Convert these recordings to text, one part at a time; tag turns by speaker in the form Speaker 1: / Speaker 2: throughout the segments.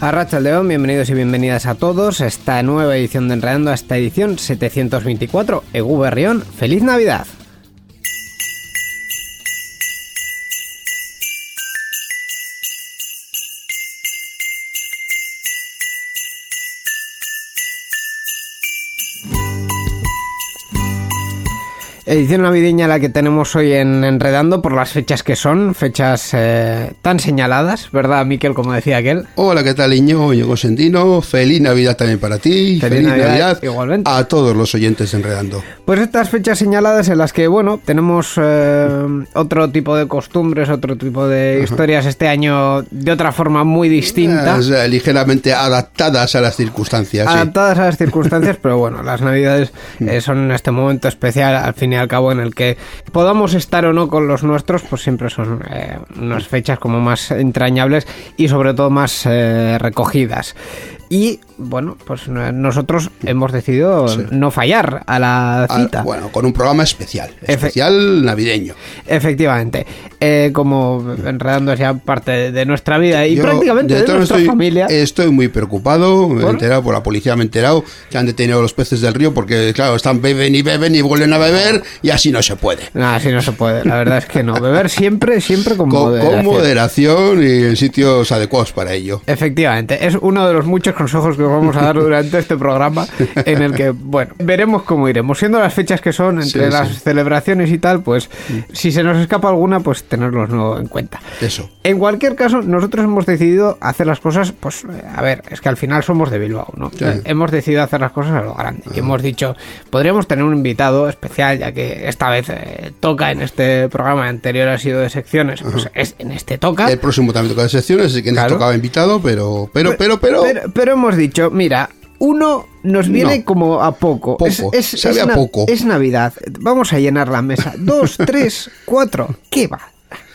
Speaker 1: Arracha León, bienvenidos y bienvenidas a todos a esta nueva edición de Enredando, a esta edición 724. Egu Berrión, ¡Feliz Navidad! Edición navideña la que tenemos hoy en Enredando por las fechas que son, fechas eh, tan señaladas, ¿verdad, Miquel? Como decía aquel.
Speaker 2: Hola, ¿qué tal, Iño? Yo Consentino. Feliz Navidad también para ti.
Speaker 1: Feliz Navidad, igualmente.
Speaker 2: a todos los oyentes de Enredando.
Speaker 1: Pues estas fechas señaladas en las que, bueno, tenemos eh, otro tipo de costumbres, otro tipo de historias este año de otra forma muy distinta.
Speaker 2: Es, eh, ligeramente adaptadas a las circunstancias. sí.
Speaker 1: Adaptadas a las circunstancias, pero bueno, las navidades eh, son este momento especial, al fin y cabo, en el que podamos estar o no con los nuestros, pues siempre son eh, unas fechas como más entrañables y sobre todo más eh, recogidas. Y bueno, pues nosotros hemos decidido no fallar a la
Speaker 2: Ah,
Speaker 1: cita.
Speaker 2: bueno, con un programa especial. Especial navideño.
Speaker 1: Efectivamente, Eh, como enredando ya parte de, nuestra vida y
Speaker 2: Yo,
Speaker 1: prácticamente de, nuestra
Speaker 2: estoy,
Speaker 1: familia.
Speaker 2: Estoy muy preocupado, me he enterado por la policía, me he enterado que han detenido a los peces del río porque, claro, están beben y beben y vuelven a beber y así no se puede.
Speaker 1: Nada, así no se puede. La verdad es que no. Beber siempre, siempre con,
Speaker 2: Con, con
Speaker 1: moderación.
Speaker 2: moderación y en sitios adecuados para ello.
Speaker 1: Efectivamente, es uno de los muchos consejos que os vamos a dar durante este programa en el que, bueno, veremos cómo iremos. Siendo las fechas que son entre
Speaker 2: Sí,
Speaker 1: las
Speaker 2: sí.
Speaker 1: celebraciones y tal, pues si se nos escapa alguna, pues tenerlos en cuenta.
Speaker 2: Eso.
Speaker 1: En cualquier caso, nosotros hemos decidido hacer las cosas, pues, a ver, es que al final somos de Bilbao, ¿no?
Speaker 2: Sí.
Speaker 1: Eh, Hemos decidido hacer las cosas a lo grande. Y hemos dicho, podríamos tener un invitado especial, ya que esta vez eh, toca en este programa anterior ha sido de secciones, pues es, en este toca.
Speaker 2: El próximo también toca de secciones, así que
Speaker 1: Claro.
Speaker 2: nos tocaba invitado, pero, pero, pero, pero,
Speaker 1: pero, pero hemos dicho, mira, uno nos viene
Speaker 2: No.
Speaker 1: como a poco.
Speaker 2: Poco,
Speaker 1: Es,
Speaker 2: sabe a poco.
Speaker 1: es Navidad. Vamos a llenar la mesa. Dos, tres, cuatro. ¿Qué va?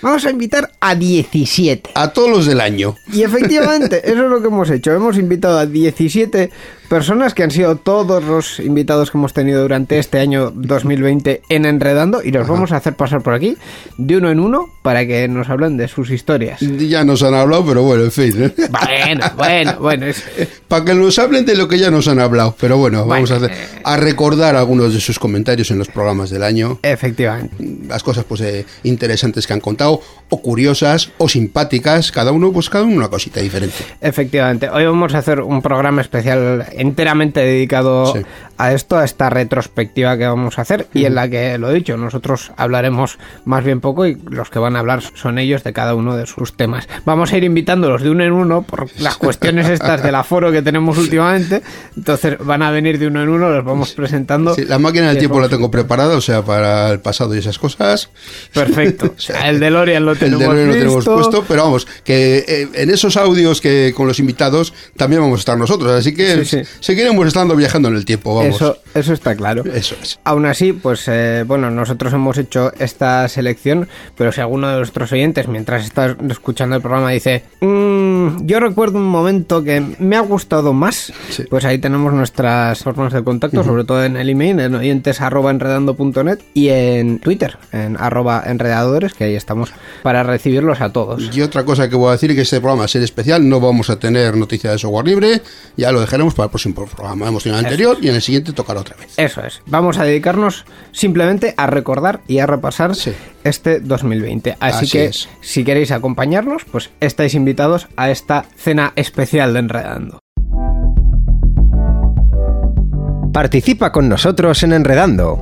Speaker 1: Vamos a invitar a 17.
Speaker 2: a todos los del año.
Speaker 1: Y efectivamente, eso es lo que hemos hecho. Hemos invitado a 17 personas que han sido todos los invitados que hemos tenido durante este año 2020 en Enredando y los vamos a hacer pasar por aquí de uno en uno para que nos hablen de sus historias.
Speaker 2: Ya nos han hablado, pero bueno, en fin. ¿eh?
Speaker 1: Bueno, bueno, bueno. Es,
Speaker 2: Para que nos hablen de lo que ya nos han hablado. Pero bueno, vamos a, hacer, a recordar algunos de sus comentarios en los programas del año.
Speaker 1: efectivamente.
Speaker 2: Las cosas pues eh, interesantes que han contado, o curiosas, o simpáticas. Cada uno, pues cada uno una cosita diferente.
Speaker 1: Efectivamente, hoy vamos a hacer un programa especial enteramente dedicado. A esto, a esta retrospectiva que vamos a hacer y en la que, lo dicho, nosotros hablaremos más bien poco y los que van a hablar son ellos de cada uno de sus temas. Vamos a ir invitándolos de uno en uno por las cuestiones estas del aforo que tenemos últimamente, entonces van a venir de uno en uno, los vamos presentando.
Speaker 2: Sí, la máquina del tiempo la tengo preparada, o sea, para el pasado y esas cosas.
Speaker 1: Perfecto, O sea, el DeLorean lo tenemos,
Speaker 2: lo tenemos puesto, pero vamos, que eh, en esos audios que con los invitados también vamos a estar nosotros, así que
Speaker 1: Sí, sí.
Speaker 2: seguiremos estando viajando en el tiempo, vamos.
Speaker 1: Eso, eso está claro.
Speaker 2: Eso es.
Speaker 1: Aún así, pues eh, bueno, nosotros hemos hecho esta selección, pero si alguno de nuestros oyentes, mientras está escuchando el programa, dice, "Mm, yo recuerdo un momento que me ha gustado más,
Speaker 2: Sí.
Speaker 1: pues ahí tenemos nuestras formas de contacto, sobre todo en el email, en oyentes arroba enredando.net y en Twitter, en arroba enredadores, que ahí estamos para recibirlos a todos.
Speaker 2: Y otra cosa que voy a decir es que este programa, ser especial, no vamos a tener noticia de software libre, ya lo dejaremos para el próximo programa. Hemos tenido el anterior y en el siguiente tocará otra vez.
Speaker 1: Eso es. Vamos a dedicarnos simplemente a recordar y a repasar
Speaker 2: Sí.
Speaker 1: este 2020. Así,
Speaker 2: Así
Speaker 1: que
Speaker 2: es.
Speaker 1: si queréis acompañarnos, pues estáis invitados a esta cena especial de Enredando.
Speaker 3: Participa con nosotros en Enredando.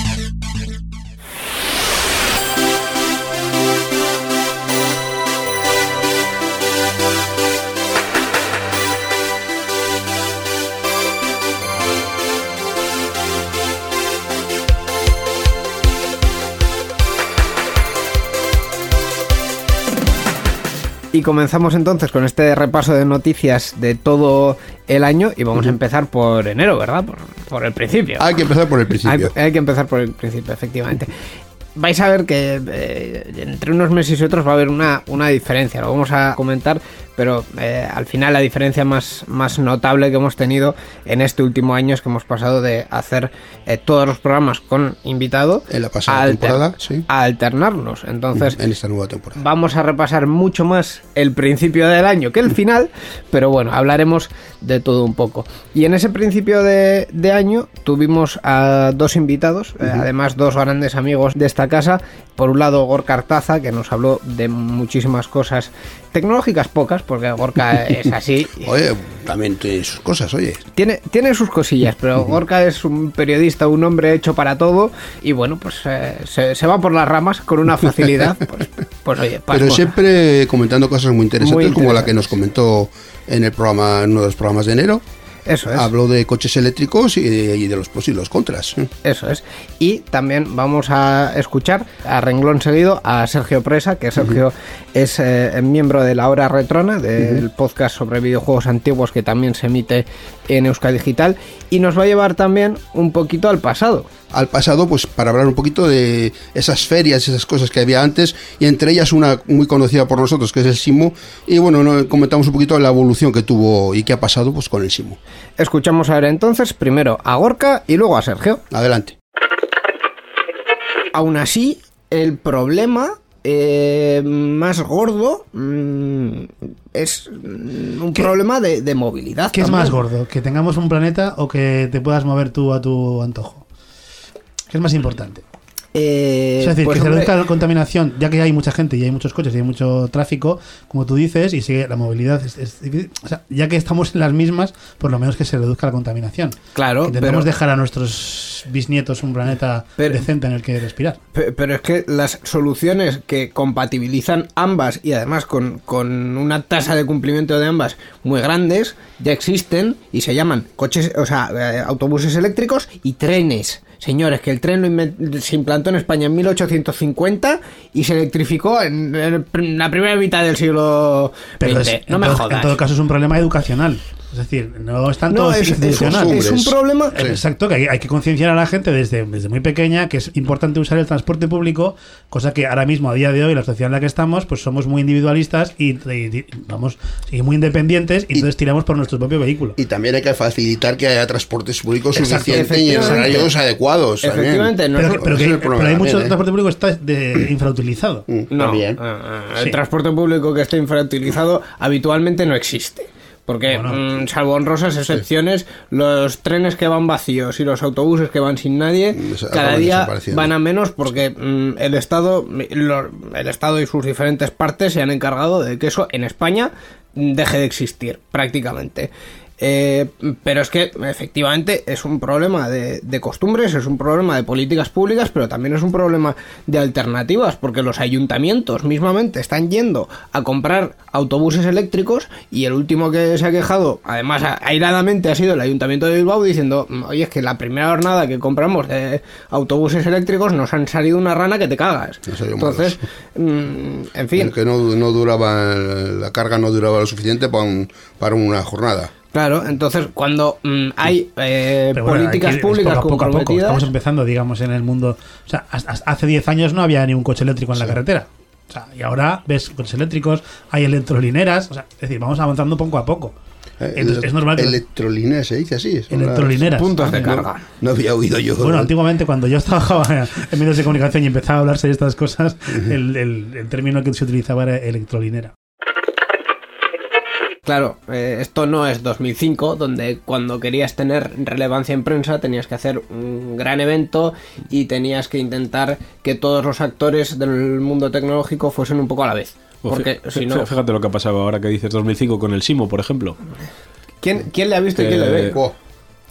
Speaker 1: Y comenzamos entonces con este repaso de noticias de todo el año y vamos a empezar por enero, ¿verdad? Por, por el principio.
Speaker 2: Hay que empezar por el
Speaker 1: Hay,
Speaker 2: principio.
Speaker 1: hay que empezar por el principio, efectivamente. Vais a ver que eh, entre unos meses y otros va a haber una, una diferencia, lo vamos a comentar, pero eh, al final la diferencia más, más notable que hemos tenido en este último año es que hemos pasado de hacer eh, todos los programas con invitado
Speaker 2: En la pasada
Speaker 1: a alter-
Speaker 2: temporada, sí.
Speaker 1: a alternarnos. Entonces,
Speaker 2: en esta nueva temporada.
Speaker 1: Vamos a repasar mucho más el principio del año que el final, pero bueno, hablaremos de todo un poco. Y en ese principio de, de año tuvimos a dos invitados, además dos grandes amigos de esta casa. Por un lado, Gorka Artaza, que nos habló de muchísimas cosas tecnológicas, pocas, porque Gorka es así.
Speaker 2: Oye, también tiene sus cosas, oye.
Speaker 1: Tiene, tiene sus cosillas, pero Gorka es un periodista, un hombre hecho para todo, y bueno, pues eh, se, se va por las ramas con una facilidad. Pues, pues oye,
Speaker 2: Pero siempre comentando cosas muy interesantes,
Speaker 1: Muy
Speaker 2: como la que nos comentó en el programa, en uno de los programas de enero.
Speaker 1: Eso es.
Speaker 2: Habló de coches eléctricos y de, y de los pros y los contras.
Speaker 1: Eso es. Y también vamos a escuchar a renglón seguido a Sergio Presa, que Sergio es eh, miembro de la Hora Retrona, del podcast sobre videojuegos antiguos que también se emite en Euskadi Digital, y nos va a llevar también un poquito al pasado.
Speaker 2: Al pasado, pues para hablar un poquito de esas ferias, esas cosas que había antes, y entre ellas una muy conocida por nosotros, que es el Simo. Y bueno, no, comentamos un poquito la evolución que tuvo y qué ha pasado pues con el Simo.
Speaker 1: Escuchamos ahora entonces primero a Gorka y luego a Sergio.
Speaker 2: Adelante.
Speaker 1: Aún así, el problema eh, más gordo mm, es mm, un
Speaker 4: ¿Qué?
Speaker 1: problema de, de movilidad.
Speaker 4: ¿Qué es más gordo? ¿Que tengamos un planeta o que te puedas mover tú a tu antojo? ¿Qué es más importante?
Speaker 1: Eh,
Speaker 4: es decir,
Speaker 1: pues,
Speaker 4: que se reduzca la contaminación, ya que hay mucha gente y hay muchos coches y hay mucho tráfico, como tú dices, y sigue la movilidad es, es difícil. O sea, ya que estamos en las mismas, por lo menos que se reduzca la contaminación.
Speaker 1: Claro,
Speaker 4: Intentemos
Speaker 1: pero-
Speaker 4: dejar a nuestros bisnietos un planeta
Speaker 1: Pero-
Speaker 4: decente en el que respirar.
Speaker 1: Pe- Pero es que las soluciones que compatibilizan ambas y además con, con una tasa de cumplimiento de ambas muy grandes ya existen y se llaman coches, o sea, eh, autobuses eléctricos y trenes. Señores, que el tren lo se implantó en España en 1850 y se electrificó en, en la primera mitad del siglo
Speaker 4: Pero
Speaker 1: XX.
Speaker 4: es-
Speaker 1: no
Speaker 4: en
Speaker 1: me
Speaker 4: todo-
Speaker 1: jodas.
Speaker 4: En todo caso es un problema educacional. Es decir, no es tanto
Speaker 1: no, es, es un, es un problema
Speaker 4: Eh, Exacto, que hay, hay que concienciar a la gente desde, desde muy pequeña que es importante usar el transporte público, cosa que ahora mismo, a día de hoy, la sociedad en la que estamos, pues somos muy individualistas y, y- y vamos y muy independientes y,
Speaker 2: Y-
Speaker 4: entonces tiramos por nuestro propio vehículo.
Speaker 2: Y también hay que facilitar que haya transportes públicos suficientes y en horarios adecuados.
Speaker 1: Efectivamente, no
Speaker 4: pero,
Speaker 1: es-
Speaker 4: pero que-
Speaker 2: es el
Speaker 4: pero
Speaker 2: problema
Speaker 4: hay mucho
Speaker 2: ¿eh?
Speaker 4: transporte público que está de- infrautilizado.
Speaker 2: Mm,
Speaker 1: No,
Speaker 2: también.
Speaker 1: ah, ah, el
Speaker 4: Sí.
Speaker 1: transporte público que esté infrautilizado habitualmente no existe. Porque,
Speaker 4: Bueno.
Speaker 1: mm, salvo honrosas excepciones, los trenes que van vacíos y los autobuses que van sin nadie,
Speaker 2: Mm,
Speaker 1: cada día van a menos porque mm, el Estado lo- el Estado y sus diferentes partes se han encargado de que eso en España deje de existir prácticamente. Eh, pero es que efectivamente es un problema de, de costumbres, es un problema de políticas públicas, pero también es un problema de alternativas, porque los ayuntamientos mismamente están yendo a comprar autobuses eléctricos y el último que se ha quejado, además airadamente, ha sido el ayuntamiento de Bilbao diciendo, oye, es que la primera jornada que compramos de autobuses eléctricos nos han salido una rana que te cagas. Entonces, mm, en fin.
Speaker 2: Que no, no duraba, la carga no duraba lo suficiente para, un- para una jornada.
Speaker 1: Claro, entonces cuando mm, hay eh,
Speaker 4: bueno,
Speaker 1: políticas públicas
Speaker 4: poco a poco
Speaker 1: comprometidas,
Speaker 4: Estamos empezando, digamos, en el mundo. O sea, hace 10 años no había ni un coche eléctrico en la carretera. O sea, y ahora ves coches eléctricos, hay electrolineras. O sea, es decir, vamos avanzando poco a poco.
Speaker 2: Eh,
Speaker 4: Entonces, es normal que.
Speaker 2: Electrolineras se dice así.
Speaker 4: Electrolineras.
Speaker 1: puntos de
Speaker 4: Ah,
Speaker 1: carga.
Speaker 2: No había oído yo.
Speaker 4: Bueno, antiguamente cuando yo trabajaba en medios de comunicación y empezaba a hablarse de estas cosas, el, el- el término que se utilizaba era electrolinera.
Speaker 1: Claro, eh, esto no es 2005, donde cuando querías tener relevancia en prensa tenías que hacer un gran evento y tenías que intentar que todos los actores del mundo tecnológico fuesen un poco a la vez. Porque
Speaker 5: Fí-
Speaker 1: si no,
Speaker 5: Fíjate lo que ha pasado ahora que dices 2005 con el Simo, por ejemplo.
Speaker 1: ¿quién, quién le ha visto y quién le ve?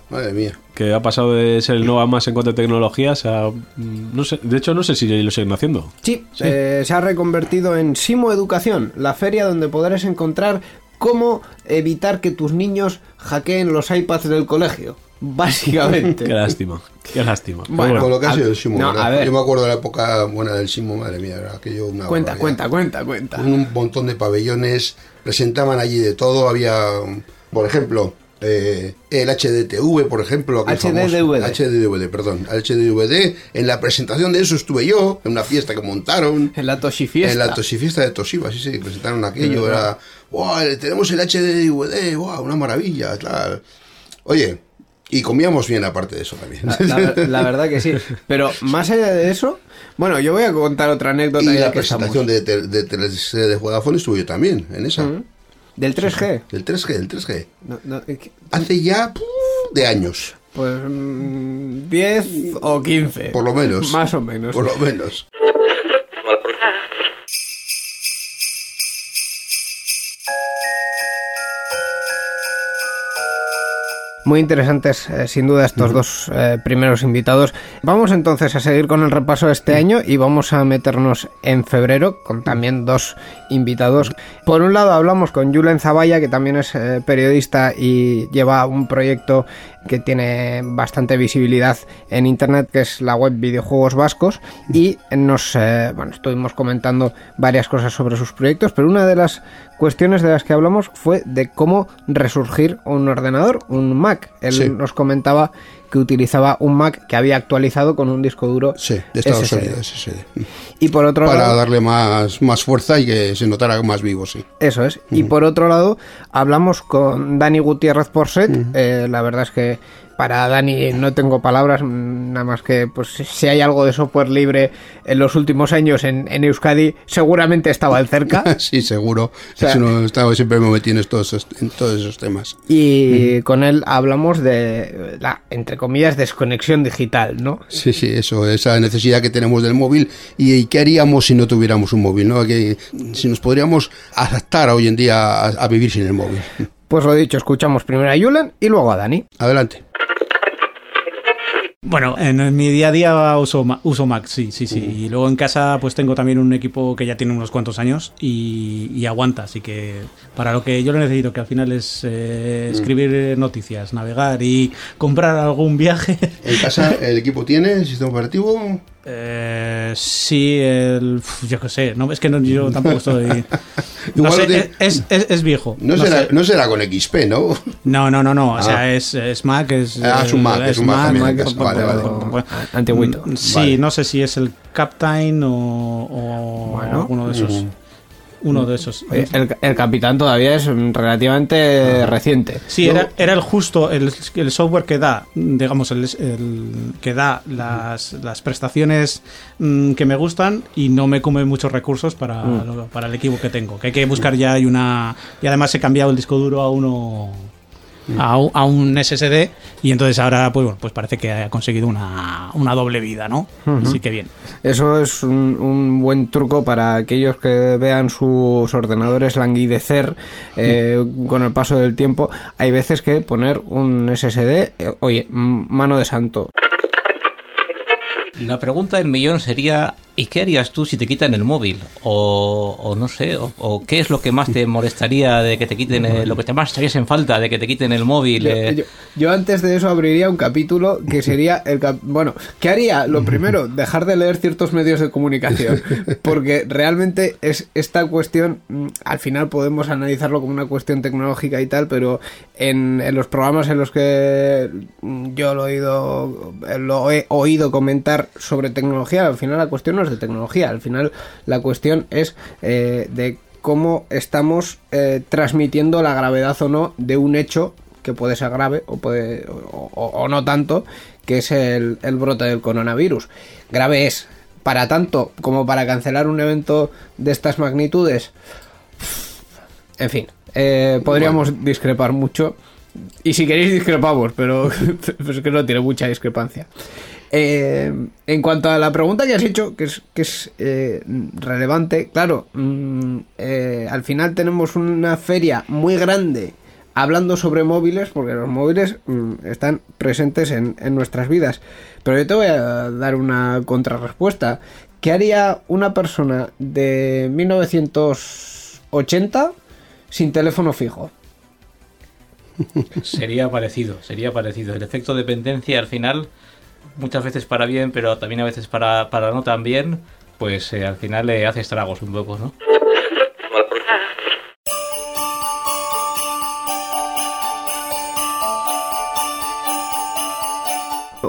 Speaker 2: Madre mía.
Speaker 5: que ha pasado de ser el Nova más en cuanto a tecnologías a. mm, No sé, de hecho, no sé si lo siguen haciendo.
Speaker 1: Sí, eh, se ha reconvertido en Simo Educación, la feria donde podrás encontrar cómo evitar que tus niños hackeen los iPads del colegio. Básicamente.
Speaker 5: Qué lástima, qué lástima.
Speaker 1: Bueno,
Speaker 5: bueno,
Speaker 2: Con lo que ha sido el Simo,
Speaker 1: no,
Speaker 2: ¿verdad?
Speaker 1: a ver.
Speaker 2: Yo me acuerdo de la época buena del Simo, madre mía, era aquello una
Speaker 1: cuenta, cuenta, cuenta, cuenta.
Speaker 2: un montón de pabellones, presentaban allí de todo, había, por ejemplo, eh, el HDTV, por ejemplo.
Speaker 1: HDDVD.
Speaker 2: HDDVD, perdón. HDDVD, en la presentación de eso estuve yo, en una fiesta que montaron.
Speaker 1: En la Toshi Fiesta.
Speaker 2: En la Tosifiesta de Toshiba, sí, sí, presentaron aquello, era, wow, tenemos el HDDVD, wow, una maravilla, tal. Oye, y comíamos bien aparte de eso también.
Speaker 1: La, la- la verdad que sí. Pero más allá de eso, bueno, yo voy a contar otra anécdota
Speaker 2: y la
Speaker 1: estamos.
Speaker 2: presentación de, de, de, de Vodafone estuve yo también, en esa.
Speaker 1: Del 3G.
Speaker 2: Del 3G, del 3G.
Speaker 1: No, no, eh,
Speaker 2: Hace ya puf, de años,
Speaker 1: pues mm, 10 o 15.
Speaker 2: por lo menos.
Speaker 1: Más o menos.
Speaker 2: Por lo menos.
Speaker 1: Muy interesantes, eh, sin duda, estos dos eh, primeros invitados. Vamos entonces a seguir con el repaso de este año y vamos a meternos en febrero con también dos invitados. Por un lado hablamos con Julen Zavalla, que también es eh, periodista y lleva un proyecto que tiene bastante visibilidad en internet, que es la web Videojuegos Vascos, y nos bueno, estuvimos comentando varias cosas sobre sus proyectos, pero una de las cuestiones de las que hablamos fue de cómo resurgir un ordenador, un Mac. Él
Speaker 2: Sí.
Speaker 1: nos comentaba que utilizaba un Mac que había actualizado con un disco duro
Speaker 2: Sí, de estado
Speaker 1: SSD.
Speaker 2: sólido, SSD.
Speaker 1: Y por otro
Speaker 2: Para
Speaker 1: lado,
Speaker 2: darle más, más fuerza y que se notara más vivo, sí.
Speaker 1: Eso es. Y por otro lado, hablamos con Dani Gutiérrez Porset. Eh, la verdad es que para Dani no tengo palabras, nada más que pues si hay algo de software libre en los últimos años en, en Euskadi, seguramente estaba el cerca.
Speaker 2: sí, seguro.
Speaker 1: sea-
Speaker 2: Eso no, estaba, siempre me metí en, estos, en todos esos temas.
Speaker 1: Y con él hablamos de la, entre comillas, desconexión digital, ¿no?
Speaker 2: Sí, sí, eso, esa necesidad que tenemos del móvil y, y qué haríamos si no tuviéramos un móvil, ¿no? Que, si nos podríamos adaptar hoy en día a, a vivir sin el móvil.
Speaker 1: Pues lo dicho, escuchamos primero a Julen y luego a Dani.
Speaker 2: Adelante.
Speaker 6: Bueno, en, mi día a día uso, uso Mac, sí, sí, sí. Y luego en casa pues tengo también un equipo que ya tiene unos cuantos años y, y aguanta. Así que para lo que yo lo necesito, que al final es eh, escribir eh, noticias, navegar y comprar algún viaje.
Speaker 2: En casa el equipo tiene el sistema operativo.
Speaker 6: Eh, sí, el, yo qué sé, no, es que no, yo tampoco estoy... No
Speaker 2: Igual
Speaker 6: sé,
Speaker 2: tiene-
Speaker 6: es, es- es viejo.
Speaker 2: No,
Speaker 6: No
Speaker 2: será, no será con XP, ¿no?
Speaker 6: No, no, no, no. O
Speaker 2: Ah.
Speaker 6: sea, es, es Mac, es.
Speaker 2: Ah, es un Mac, es un Mac también en casa. Vale, vale.
Speaker 1: Antiguito.
Speaker 6: Sí,
Speaker 2: Vale.
Speaker 6: no sé si es el Captain o, o
Speaker 1: Bueno.
Speaker 6: alguno de esos. Uno de esos.
Speaker 1: Oye, El, el capitán todavía es relativamente reciente.
Speaker 6: Sí, era, era el justo, el, el software que da, digamos, el, el que da las, las prestaciones mm, que me gustan y no me come muchos recursos para, lo- para el equipo que tengo. Que hay que buscar ya hay una. Y además he cambiado el disco duro a uno. A, un- a un SSD y entonces ahora pues bueno pues parece que ha conseguido una, una doble vida ¿no? así que bien
Speaker 1: Eso es un, un buen truco para aquellos que vean sus ordenadores languidecer eh, con el paso del tiempo. Hay veces que poner un SSD, eh, oye, mano de santo.
Speaker 7: La pregunta del millón sería, ¿y qué harías tú si te quitan el móvil? O, o no sé, o, o qué es lo que más te molestaría de que te quiten, el- lo que te más echarías en falta de que te quiten el móvil?
Speaker 1: Yo,
Speaker 7: eh?
Speaker 1: yo- yo antes de eso abriría un capítulo que sería el cap- bueno, ¿qué haría? Lo primero, dejar de leer ciertos medios de comunicación, porque realmente es esta cuestión, mm, al final podemos analizarlo como una cuestión tecnológica y tal, pero en, en los programas en los que mm, yo lo he oído lo he oído comentar sobre tecnología, al final la cuestión no es de tecnología, al final la cuestión es eh, de cómo estamos eh, transmitiendo la gravedad o no de un hecho que puede ser grave o, puede, o, o- o no tanto, que es el, el brote del coronavirus. Grave es, para tanto como para cancelar un evento de estas magnitudes. En fin, eh, podríamos discrepar mucho. Y si queréis discrepamos, pero pero es que no tiene mucha discrepancia. Eh, en cuanto a la pregunta que has hecho, que es, eh, relevante, claro, mm, eh, al final tenemos una feria muy grande hablando sobre móviles, porque los móviles mm, están presentes en, en nuestras vidas. Pero yo te voy a dar una contrarrespuesta. ¿Qué haría una persona de 1980 sin teléfono fijo?
Speaker 7: Sería parecido, sería parecido. El efecto dependencia al final, muchas veces para bien, pero también a veces para, para no tan bien, pues eh, al final le hace estragos un poco, ¿no?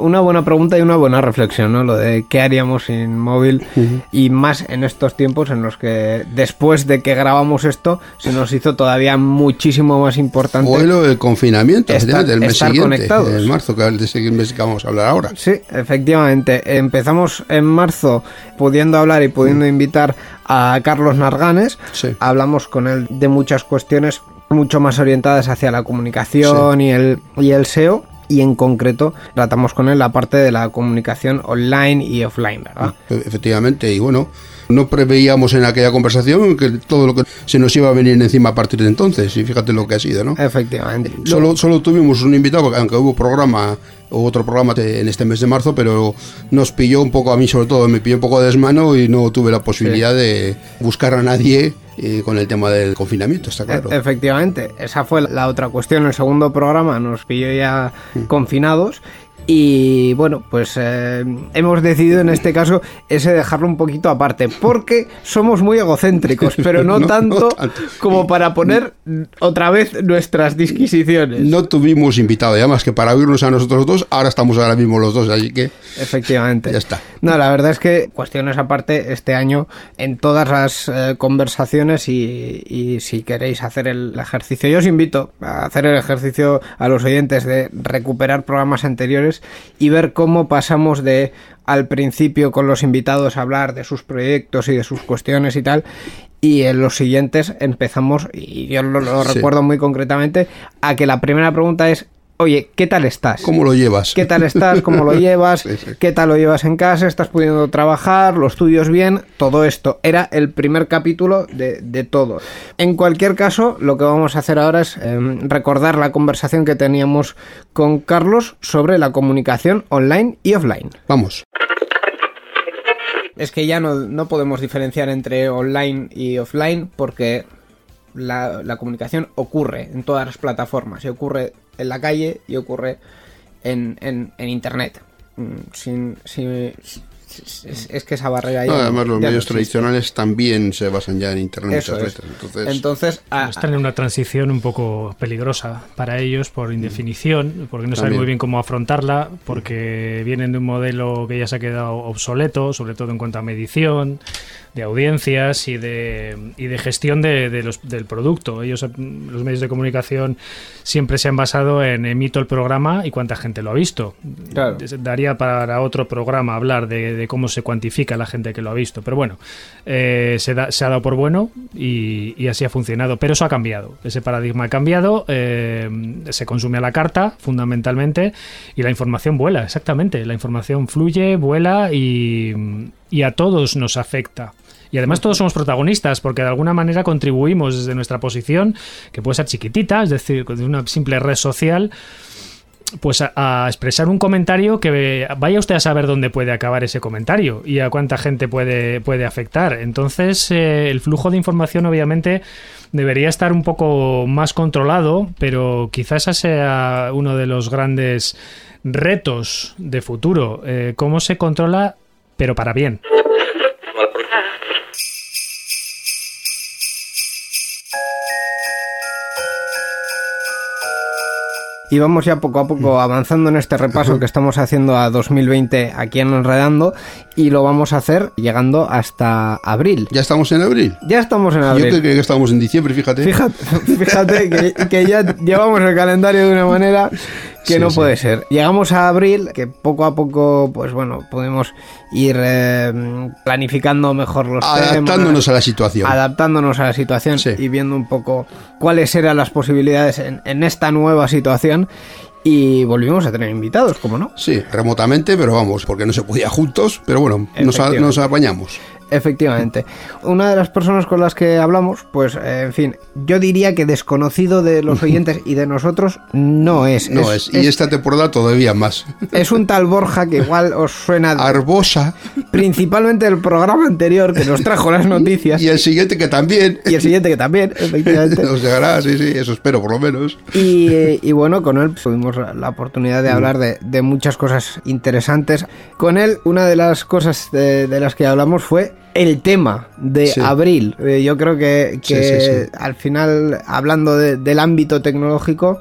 Speaker 1: Una buena pregunta y una buena reflexión, ¿no? Lo de qué haríamos sin móvil y más en estos tiempos en los que después de que grabamos esto se nos hizo todavía muchísimo más importante.
Speaker 2: Fue lo del confinamiento,
Speaker 1: Estar-
Speaker 2: efectivamente, el mes
Speaker 1: estar
Speaker 2: siguiente, marzo, que es el mes que vamos a hablar ahora.
Speaker 1: Sí, efectivamente. Empezamos en marzo pudiendo hablar y pudiendo invitar a Carlos Narganes.
Speaker 2: Sí.
Speaker 1: Hablamos con él de muchas cuestiones mucho más orientadas hacia la comunicación y, el, y el SEO. Y en concreto tratamos con él la parte de la comunicación online y offline, ¿verdad?
Speaker 2: Efectivamente, y bueno, no preveíamos en aquella conversación que todo lo que se nos iba a venir encima a partir de entonces, y fíjate lo que ha sido, ¿no?
Speaker 1: Efectivamente.
Speaker 2: Solo, solo tuvimos un invitado, aunque hubo programa, otro programa en este mes de marzo, pero nos pilló un poco, a mí sobre todo, me pilló un poco de desmano y no tuve la posibilidad de buscar a nadie eh, con el tema del confinamiento, está claro.
Speaker 1: E- Efectivamente, esa fue la otra cuestión. El segundo programa nos pilló ya confinados. Y bueno, pues eh, hemos decidido en este caso ese dejarlo un poquito aparte, porque somos muy egocéntricos, pero no,
Speaker 2: No, no
Speaker 1: tanto,
Speaker 2: tanto.
Speaker 1: como para poner otra vez nuestras disquisiciones.
Speaker 2: No tuvimos invitado, ya más que para oírnos a nosotros dos, ahora estamos ahora mismo los dos, así que
Speaker 1: Efectivamente.
Speaker 2: Ya está.
Speaker 1: No, la verdad es que cuestiones aparte, este año en todas las eh, conversaciones y, y si queréis hacer el ejercicio, yo os invito a hacer el ejercicio a los oyentes de recuperar programas anteriores y ver cómo pasamos de al principio con los invitados a hablar de sus proyectos y de sus cuestiones y tal. Y en los siguientes empezamos, y yo lo, lo
Speaker 2: Sí.
Speaker 1: recuerdo muy concretamente, a que la primera pregunta es, oye, ¿qué tal estás?
Speaker 2: ¿cómo lo llevas?
Speaker 1: ¿Qué tal estás? ¿Cómo lo llevas?
Speaker 2: Sí, sí.
Speaker 1: ¿Qué tal lo llevas en casa? ¿Estás pudiendo trabajar? ¿Los tuyos bien? Todo esto. Era el primer capítulo de, de todo. En cualquier caso, lo que vamos a hacer ahora es eh, recordar la conversación que teníamos con Carlos sobre la comunicación online y offline.
Speaker 2: Vamos.
Speaker 1: Es que ya no, no podemos diferenciar entre online y offline porque la, la comunicación ocurre en todas las plataformas y ocurre en la calle y ocurre en, en, en internet. Mm, Sin, sin- es, es que esa barrera ya
Speaker 2: No, además, los
Speaker 1: ya
Speaker 2: medios tradicionales también se basan ya en Internet
Speaker 1: Eso
Speaker 2: muchas
Speaker 1: es.
Speaker 2: veces. Entonces,
Speaker 1: Entonces, a-
Speaker 8: Están en una transición un poco peligrosa para ellos por indefinición, porque no saben muy bien cómo afrontarla, porque vienen de un modelo que ya se ha quedado obsoleto, sobre todo en cuanto a medición, de audiencias y de, y de gestión de, de los, del producto. Ellos, mm, los medios de comunicación, siempre se han basado en emito el programa y cuánta gente lo ha visto.
Speaker 1: Claro.
Speaker 8: Daría para otro programa hablar de, de cómo se cuantifica la gente que lo ha visto. Pero bueno, eh, se, da- se ha dado por bueno y, y así ha funcionado. Pero eso ha cambiado. Ese paradigma ha cambiado. eh, se consume a la carta, fundamentalmente, y la información vuela, exactamente. La información fluye, vuela y, y a todos nos afecta. Y además todos somos protagonistas porque de alguna manera contribuimos desde nuestra posición, que puede ser chiquitita, es decir, de una simple red social, pues a, expresar un comentario que vaya usted a saber dónde puede acabar ese comentario y a cuánta gente puede, puede afectar. Entonces, eh, el flujo de información obviamente debería estar un poco más controlado, pero quizás sea uno de los grandes retos de futuro. Eh, ¿Cómo se controla, pero para bien?
Speaker 1: Y vamos ya poco a poco avanzando en este repaso que estamos haciendo a 2020 aquí en Enredando y lo vamos a hacer llegando hasta abril.
Speaker 2: ya estamos en abril.
Speaker 1: Ya estamos en
Speaker 2: Yo
Speaker 1: abril.
Speaker 2: creo que estábamos en diciembre, fíjate.
Speaker 1: Fíjate, fíjate que, que ya llevamos el calendario de una manera que
Speaker 2: Sí,
Speaker 1: no
Speaker 2: sí.
Speaker 1: puede ser. Llegamos a abril, que poco a poco, pues bueno, podemos ir eh, planificando mejor los
Speaker 2: Adaptándonos
Speaker 1: temas,
Speaker 2: a la situación.
Speaker 1: adaptándonos a la situación
Speaker 2: Sí.
Speaker 1: y viendo un poco cuáles eran las posibilidades en, en esta nueva situación. Y volvimos a tener invitados, ¿cómo no?
Speaker 2: Sí, remotamente, pero vamos, porque no se podía juntos, pero bueno, nos, a- nos apañamos.
Speaker 1: Efectivamente. Una de las personas con las que hablamos, pues, eh, en fin, yo diría que desconocido de los oyentes y de nosotros no es.
Speaker 2: No es, y esta temporada todavía más.
Speaker 1: Es un tal Borja que igual os suena
Speaker 2: Arbosa
Speaker 1: principalmente del programa anterior que nos trajo las noticias
Speaker 2: y el siguiente que también.
Speaker 1: y el siguiente que también, efectivamente.
Speaker 2: Nos llegará, sí, sí, eso espero por lo menos.
Speaker 1: Y, y bueno, con él tuvimos la oportunidad de hablar de, de muchas cosas interesantes. Con él, una de las cosas de, de las que hablamos fue el tema de
Speaker 2: Sí.
Speaker 1: abril. Eh, yo creo que, que
Speaker 2: Sí,
Speaker 1: al final, hablando de- del ámbito tecnológico,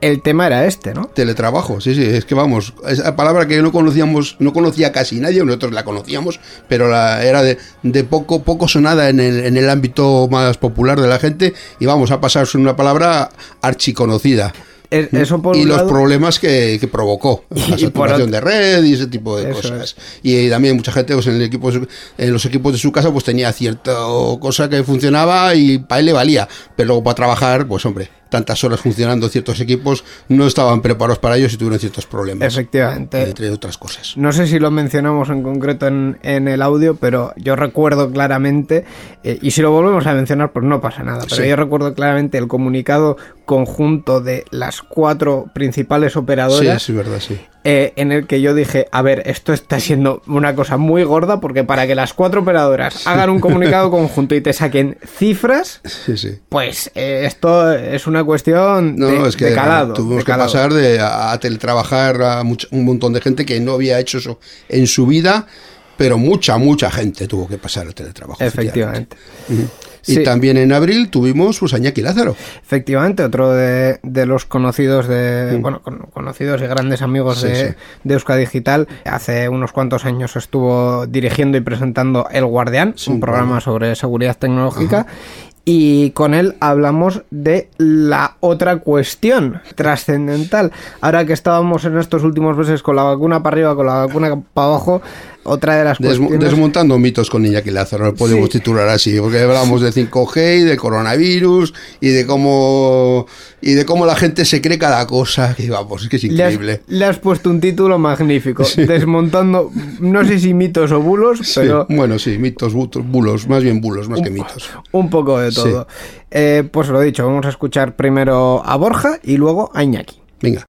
Speaker 1: el tema era este, ¿no?
Speaker 2: Teletrabajo, sí, sí, es que vamos, esa palabra que no conocíamos, no conocía casi nadie, nosotros la conocíamos, pero la, era de, de poco, poco sonada en el, en el ámbito más popular de la gente y vamos a pasar a ser una palabra archiconocida.
Speaker 1: Es- eso por
Speaker 2: y los
Speaker 1: lado-
Speaker 2: problemas que, que provocó, la saturación de red y ese tipo de
Speaker 1: Eso
Speaker 2: cosas. Y también mucha gente pues, en, el equipo, su- en los equipos de su casa pues tenía cierta cosa que funcionaba y para él le valía, pero luego para trabajar, pues hombre, tantas horas funcionando ciertos equipos no estaban preparados para ellos y tuvieron ciertos problemas.
Speaker 1: Efectivamente.
Speaker 2: Entre otras cosas.
Speaker 1: No sé si lo mencionamos en concreto en, en el audio, pero yo recuerdo claramente, eh, y si lo volvemos a mencionar, pues no pasa nada, pero
Speaker 2: Sí.
Speaker 1: yo recuerdo claramente el comunicado conjunto de las cuatro principales
Speaker 2: Sí,
Speaker 1: operadoras.
Speaker 2: sí, es verdad, sí.
Speaker 1: eh, en el que yo dije, a ver, esto está siendo una cosa muy gorda porque para que las cuatro operadoras hagan un comunicado conjunto y te saquen cifras,
Speaker 2: Sí, sí.
Speaker 1: pues eh, esto es una cuestión
Speaker 2: No,
Speaker 1: de,
Speaker 2: no, es que
Speaker 1: de calado.
Speaker 2: tuvimos
Speaker 1: de
Speaker 2: que pasar de a, a teletrabajar a much- un montón de gente que no había hecho eso en su vida, pero mucha, mucha gente tuvo que pasar al teletrabajo.
Speaker 1: Efectivamente. Sí.
Speaker 2: Y también en abril tuvimos pues, a Iñaki Lázaro.
Speaker 1: Efectivamente, otro de, de los conocidos de bueno con- conocidos y grandes amigos
Speaker 2: Sí,
Speaker 1: de, de Euska Digital. Hace unos cuantos años estuvo dirigiendo y presentando El Guardián, un programa sobre seguridad tecnológica. Y con él hablamos de la otra cuestión trascendental. Ahora que estábamos en estos últimos meses con la vacuna para arriba, con la vacuna para abajo, otra de las
Speaker 2: Desmo-
Speaker 1: cuestiones...
Speaker 2: desmontando mitos con Iñaki Lázaro, podemos
Speaker 1: Sí.
Speaker 2: titular así, porque hablamos de 5G y de coronavirus y de cómo y de cómo la gente se cree cada cosa, que vamos, es que es
Speaker 1: Le has,
Speaker 2: increíble.
Speaker 1: le has puesto un título magnífico, desmontando, no sé si mitos o bulos,
Speaker 2: Sí,
Speaker 1: pero
Speaker 2: bueno, sí, mitos, bulos, más bien bulos, más que mitos.
Speaker 1: un poco de todo. Eh, pues lo dicho, vamos a escuchar primero a Borja y luego a Iñaki.
Speaker 2: Venga.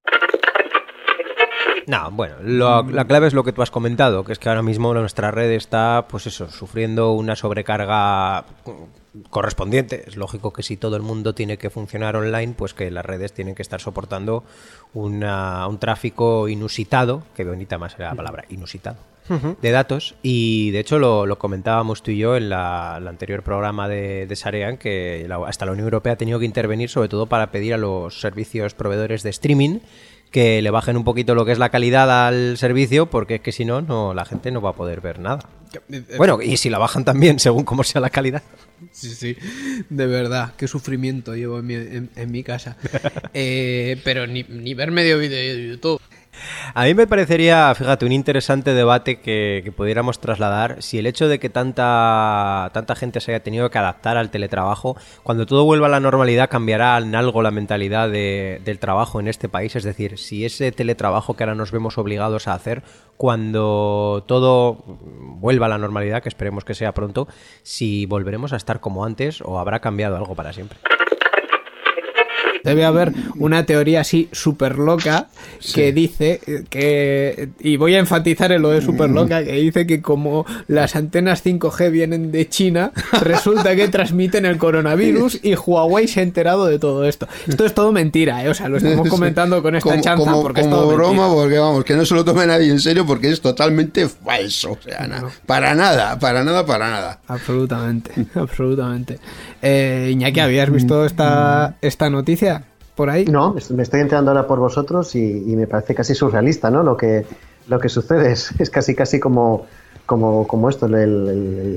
Speaker 3: No, bueno, lo- la clave es lo que tú has comentado, que es que ahora mismo nuestra red está, pues eso, sufriendo una sobrecarga correspondiente. Es lógico que si todo el mundo tiene que funcionar online, pues que las redes tienen que estar soportando una- un tráfico inusitado, que bonita más era la palabra, inusitado, de datos. Y de hecho lo, lo comentábamos tú y yo en la, el anterior programa de, de Sarean, que la- hasta la Unión Europea ha tenido que intervenir sobre todo para pedir a los servicios proveedores de streaming que le bajen un poquito lo que es la calidad al servicio, porque es que si no, no la gente no va a poder ver nada. Bueno, y si la bajan también, según cómo sea la calidad.
Speaker 9: Sí, sí, de verdad, qué sufrimiento llevo en mi, en- en mi casa. Eh, pero ni, ni ver medio vídeo de YouTube.
Speaker 3: A mí me parecería, fíjate, un interesante debate que, pudiéramos trasladar si el hecho de que tanta, tanta gente se haya tenido que adaptar al teletrabajo, cuando todo vuelva a la normalidad cambiará en algo la mentalidad de- del trabajo en este país. Es decir, si ese teletrabajo que ahora nos vemos obligados a hacer, cuando todo vuelva a la normalidad, que esperemos que sea pronto, si volveremos a estar como antes o habrá cambiado algo para siempre.
Speaker 1: Debe haber una teoría así súper loca que dice eh, que, y voy a enfatizar en lo de súper loca, que dice que como las antenas 5G vienen de China, resulta que transmiten el coronavirus y Huawei se ha enterado de todo esto. Esto es todo mentira, ¿eh? o sea, lo estamos comentando con esta
Speaker 2: como,
Speaker 1: chanza
Speaker 2: como-
Speaker 1: porque es todo
Speaker 2: broma,
Speaker 1: mentira.
Speaker 2: porque vamos, que no se lo tome nadie en serio porque es totalmente falso. O sea, na- para nada, para nada, para nada.
Speaker 1: Absolutamente, absolutamente. Eh, Iñaki, ¿habías visto esta, esta noticia por ahí?
Speaker 10: No, me estoy enterando ahora por vosotros y, y me parece casi surrealista, ¿no? Lo que, lo que sucede es, es casi casi como, como, como esto, el, el-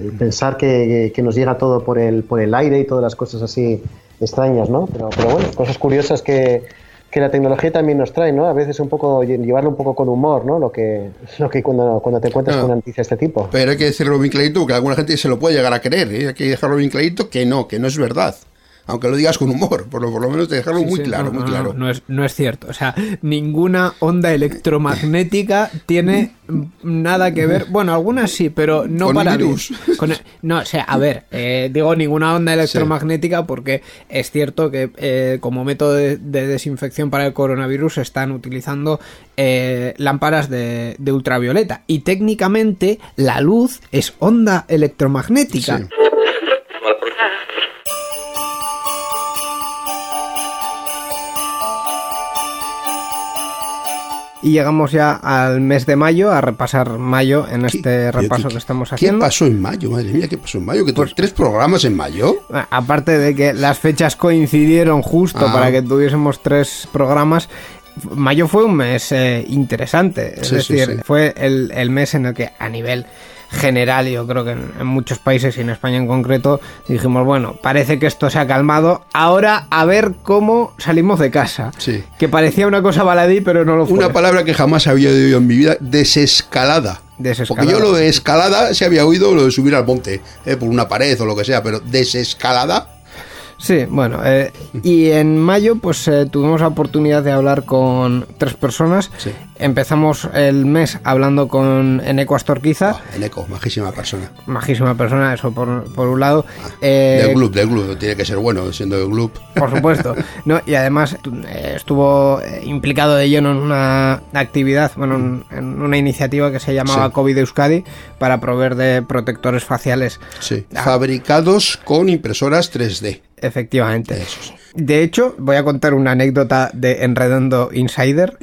Speaker 10: el pensar que, que nos llega todo por el, por el aire y todas las cosas así extrañas, ¿no? Pero, pero bueno, cosas curiosas que, que la tecnología también nos trae, ¿no? A veces un poco, llevarlo un poco con humor, ¿no? Lo que, lo que cuando, cuando te encuentras
Speaker 2: No.
Speaker 10: con una noticia de este tipo.
Speaker 2: Pero hay que decirlo bien clarito, porque alguna gente se lo puede llegar a creer. ¿eh? Hay que dejarlo bien clarito que no, que no es verdad. Aunque lo digas con humor, por lo, por lo menos dejarlo
Speaker 1: Sí,
Speaker 2: muy
Speaker 1: sí,
Speaker 2: claro,
Speaker 1: no,
Speaker 2: muy claro.
Speaker 1: No, no es, no es cierto. O sea, ninguna onda electromagnética tiene nada que ver. Bueno, algunas sí, pero no
Speaker 2: Con
Speaker 1: para
Speaker 2: virus.
Speaker 1: Con no, o sea, a ver, eh, digo ninguna onda electromagnética porque es cierto que eh, como método de, de desinfección para el coronavirus están utilizando eh, lámparas de, de ultravioleta y técnicamente la luz es onda electromagnética.
Speaker 2: Sí.
Speaker 1: Y llegamos ya al mes de mayo, a repasar mayo en este repaso
Speaker 2: ¿qué-
Speaker 1: que estamos
Speaker 2: ¿Qué
Speaker 1: haciendo.
Speaker 2: pasó en mayo? Madre mía, ¿qué pasó en mayo? ¿Que
Speaker 1: Pues-
Speaker 2: tres programas en mayo?
Speaker 1: Aparte de que las fechas coincidieron justo
Speaker 2: Ah.
Speaker 1: para que tuviésemos tres programas, mayo fue un mes eh, interesante. Es
Speaker 2: Sí, sí,
Speaker 1: decir,
Speaker 2: sí.
Speaker 1: fue el, el mes en el que a nivel general, yo creo que en, en muchos países y en España en concreto, dijimos, bueno, parece que esto se ha calmado, ahora a ver cómo salimos de casa.
Speaker 2: Sí.
Speaker 1: Que parecía una cosa baladí, pero no lo fue.
Speaker 2: Una palabra que jamás había oído en mi vida, desescalada.
Speaker 1: Desescalada.
Speaker 2: Porque yo lo de escalada se había oído lo de subir al monte, eh, por una pared o lo que sea, pero desescalada,
Speaker 1: Sí, bueno, eh, y en mayo pues eh, tuvimos la oportunidad de hablar con tres personas.
Speaker 2: Sí.
Speaker 1: Empezamos el mes hablando con Eneco Astorquiza,
Speaker 2: oh, en eco, majísima persona.
Speaker 1: majísima persona, eso por, por un lado. Eh,
Speaker 2: del club, del club, tiene que ser bueno siendo del club.
Speaker 1: Por supuesto. No, y además eh, estuvo eh, implicado de lleno en una actividad, bueno, en, una iniciativa que se llamaba
Speaker 2: Sí.
Speaker 1: COVID Euskadi para proveer de protectores faciales.
Speaker 2: Sí,
Speaker 1: Ah.
Speaker 2: fabricados con impresoras 3D.
Speaker 1: Efectivamente.
Speaker 2: Esos.
Speaker 1: De hecho, voy a contar una anécdota de Enredondo Insider.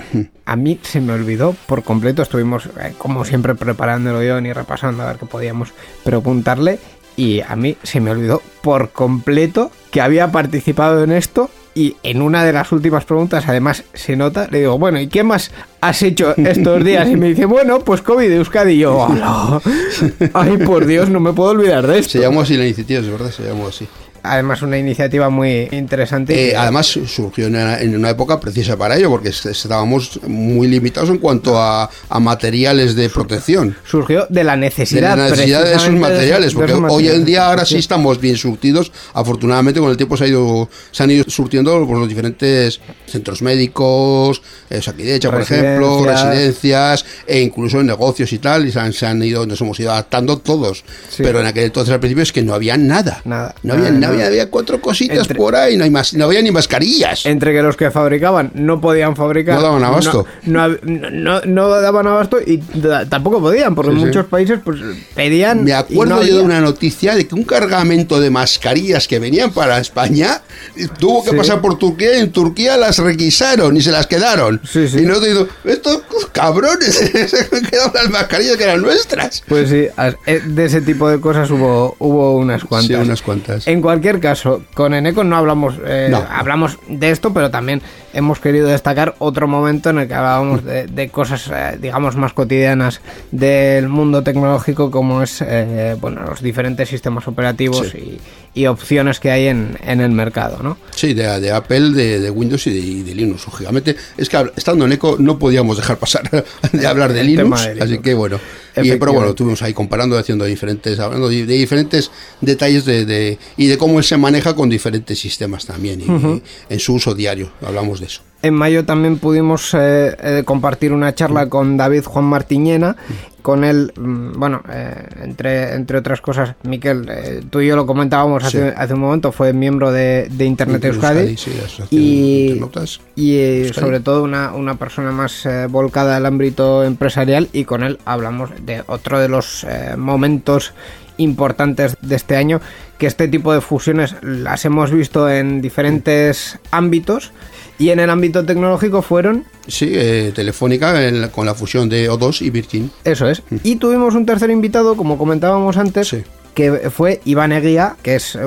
Speaker 1: A mí se me olvidó por completo. Estuvimos, eh, como siempre, preparando el guion y repasando a ver qué podíamos preguntarle. Y a mí se me olvidó por completo que había participado en esto. Y en una de las últimas preguntas, además, se nota, le digo, bueno, ¿y qué más has hecho estos días? Y me dice, bueno, pues COVID de Euskadi. Y yo, ay, por Dios, no me puedo olvidar de esto.
Speaker 2: Se llamó así la iniciativa, es verdad, se llamó así.
Speaker 1: Además, una iniciativa muy interesante.
Speaker 2: Eh, además surgió en una, en una época precisa para ello, porque est- estábamos muy limitados en cuanto a, a materiales de protección.
Speaker 1: surgió de la
Speaker 2: De
Speaker 1: necesidad,
Speaker 2: la necesidad de esos materiales, porque
Speaker 1: esos
Speaker 2: hoy en día ahora sí estamos bien surtidos. Afortunadamente con el tiempo se, ha ido, se han ido surtiendo por los diferentes centros médicos, eh, Saquidecha, por ejemplo,
Speaker 1: Residencias.
Speaker 2: residencias, e incluso en negocios y tal, y se han, se han ido, nos hemos ido adaptando todos.
Speaker 1: Sí.
Speaker 2: Pero en aquel entonces al principio es que no había nada.
Speaker 1: Nada,
Speaker 2: No había,
Speaker 1: nada,
Speaker 2: no había, había cuatro cositas
Speaker 1: Entre-
Speaker 2: por ahí, no, hay más, no había ni mascarillas.
Speaker 1: Entre que los que fabricaban no podían fabricar.
Speaker 2: No daban abasto.
Speaker 1: No, no, daban abasto y tampoco podían, porque
Speaker 2: Sí,
Speaker 1: en
Speaker 2: sí.
Speaker 1: muchos países pues pedían.
Speaker 2: Me acuerdo yo de una noticia de que un cargamento de mascarillas que venían para España eh, tuvo que
Speaker 1: Sí.
Speaker 2: pasar por Turquía y en Turquía las requisaron y se las quedaron. Y no te digo, estos cabrones se han quedado las mascarillas que eran nuestras.
Speaker 1: Pues sí, eh, de ese tipo de cosas hubo, hubo unas cuantas.
Speaker 2: Unas cuantas.
Speaker 1: En cualquier caso, con Eneco no hablamos, eh,
Speaker 2: No.
Speaker 1: hablamos de esto, pero también hemos querido destacar otro momento en el que hablábamos de, de cosas, eh, digamos, más cotidianas del mundo tecnológico, como es, eh, bueno, los diferentes sistemas operativos
Speaker 2: Sí.
Speaker 1: y, y opciones que hay en, en el mercado, ¿no?
Speaker 2: Sí, de, de Apple, de, de Windows y de, y de Linux, lógicamente. Es que estando en Eco no podíamos dejar pasar de hablar de Linux,
Speaker 1: Linux.
Speaker 2: así que bueno. Y, pero bueno, estuvimos ahí comparando, haciendo diferentes, hablando de, diferentes detalles de, y de cómo él se maneja con diferentes sistemas también, y, y en su uso diario, hablamos de eso.
Speaker 1: En mayo también pudimos eh, eh, compartir una charla con David Juan Martiñena. Con él, mm, bueno, eh, entre, entre otras cosas, Miquel, tú y yo lo comentábamos hace,
Speaker 2: Sí.
Speaker 1: hace un momento, fue miembro de, de Internet Euskadi.
Speaker 2: Euskadi, sí,
Speaker 1: y, y
Speaker 2: Euskadi.
Speaker 1: sobre todo una, una persona más volcada al ámbito empresarial y con él hablamos de otro de los momentos importantes de este año que este tipo de fusiones las hemos visto en diferentes ámbitos y en el ámbito tecnológico fueron
Speaker 2: Sí, eh, Telefónica con la fusión de O2 y Virgin.
Speaker 1: eso es y tuvimos un tercer invitado como comentábamos antes
Speaker 2: Sí.
Speaker 1: que fue Iván Eguía que es eh,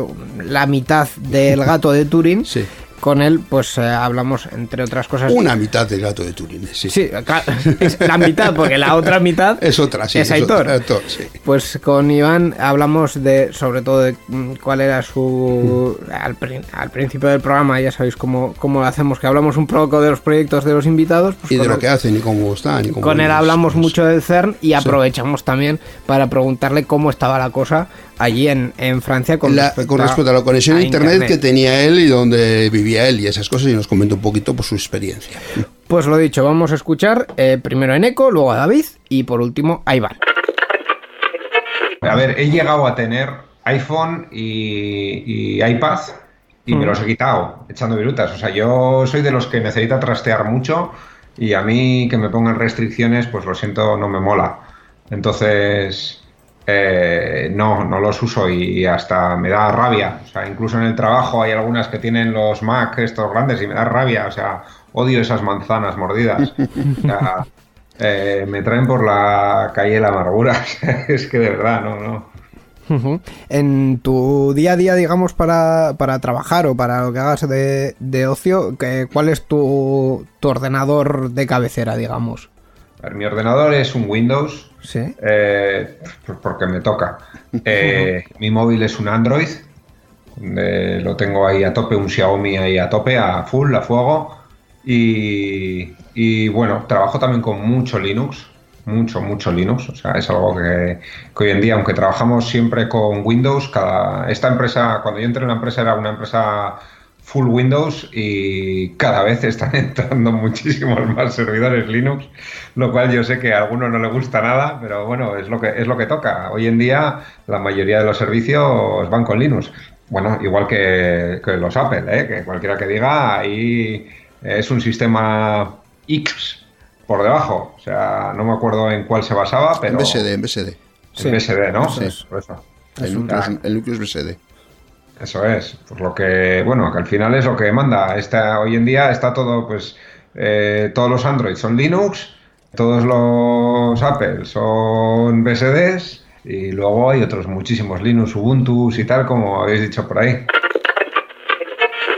Speaker 1: la mitad del gato de Turín
Speaker 2: Sí.
Speaker 1: Con él pues eh, hablamos, entre otras cosas...
Speaker 2: Una mitad del gato de Turín, sí.
Speaker 1: Sí, claro, es la mitad, porque la otra mitad
Speaker 2: Es otra, sí.
Speaker 1: es Aitor.
Speaker 2: otra, Aitor, sí.
Speaker 1: Pues con Iván hablamos de, sobre todo, de cuál era su. Al, al principio del programa, ya sabéis cómo, cómo lo hacemos, que hablamos un poco de los proyectos de los invitados. pues
Speaker 2: Y de lo que hacen y cómo están. Y cómo
Speaker 1: Con él
Speaker 2: es,
Speaker 1: hablamos
Speaker 2: pues,
Speaker 1: mucho del CERN y aprovechamos también para preguntarle cómo estaba la cosa allí en, en Francia con,
Speaker 2: la-
Speaker 1: respecto,
Speaker 2: con respecto a la conexión
Speaker 1: a
Speaker 2: a internet, que tenía él y donde vivía él y esas cosas y nos comentó un poquito por su experiencia.
Speaker 1: Pues lo dicho, vamos a escuchar eh, primero a Eco, luego a David y por último a Iván.
Speaker 11: A ver, he llegado a tener iPhone y, y iPad y me
Speaker 1: Mm.
Speaker 11: los he quitado echando virutas. O sea, yo soy de los que necesita trastear mucho y a mí que me pongan restricciones, pues lo siento, no me mola. Entonces, eh, no, no los uso y hasta me da rabia. O sea, incluso en el trabajo hay algunas que tienen los Mac estos grandes y me da rabia. O sea, odio esas manzanas mordidas. O sea, eh, me traen por la calle la amargura. es que de verdad, no, no.
Speaker 1: En tu día a día, digamos, para, para trabajar o para lo que hagas de, de ocio, ¿qué- ¿cuál es tu, tu ordenador de cabecera, digamos?
Speaker 11: Ver, mi ordenador es un Windows,
Speaker 1: Sí.
Speaker 11: eh, pues porque me toca. Eh, mi móvil es un Android, eh, lo tengo ahí a tope, un Xiaomi ahí a tope, a full, a fuego. Y, y, bueno, trabajo también con mucho Linux, mucho, mucho Linux. O sea, es algo que, que hoy en día, aunque trabajamos siempre con Windows, cada, esta empresa, cuando yo entré en la empresa era una empresa full Windows y cada vez están entrando muchísimos más servidores Linux, lo cual yo sé que a algunos no le gusta nada, pero bueno, es lo que es lo que toca. Hoy en día la mayoría de los servicios van con Linux. Bueno, igual que, que los Apple, ¿eh? que cualquiera que diga, ahí es un sistema X por debajo. O sea, no me acuerdo en cuál se basaba, pero...
Speaker 2: En BSD, en BSD.
Speaker 11: En BSD, ¿no?
Speaker 2: Sí.
Speaker 11: Por eso.
Speaker 2: El núcleo, es- el núcleo es BSD.
Speaker 11: Eso es, pues lo que, bueno, que al final es lo que manda. Está, hoy en día está todo, pues, eh, todos los Android son Linux, todos los Apple son BSDs y luego hay otros muchísimos Linux, Ubuntu y tal, como habéis dicho por ahí.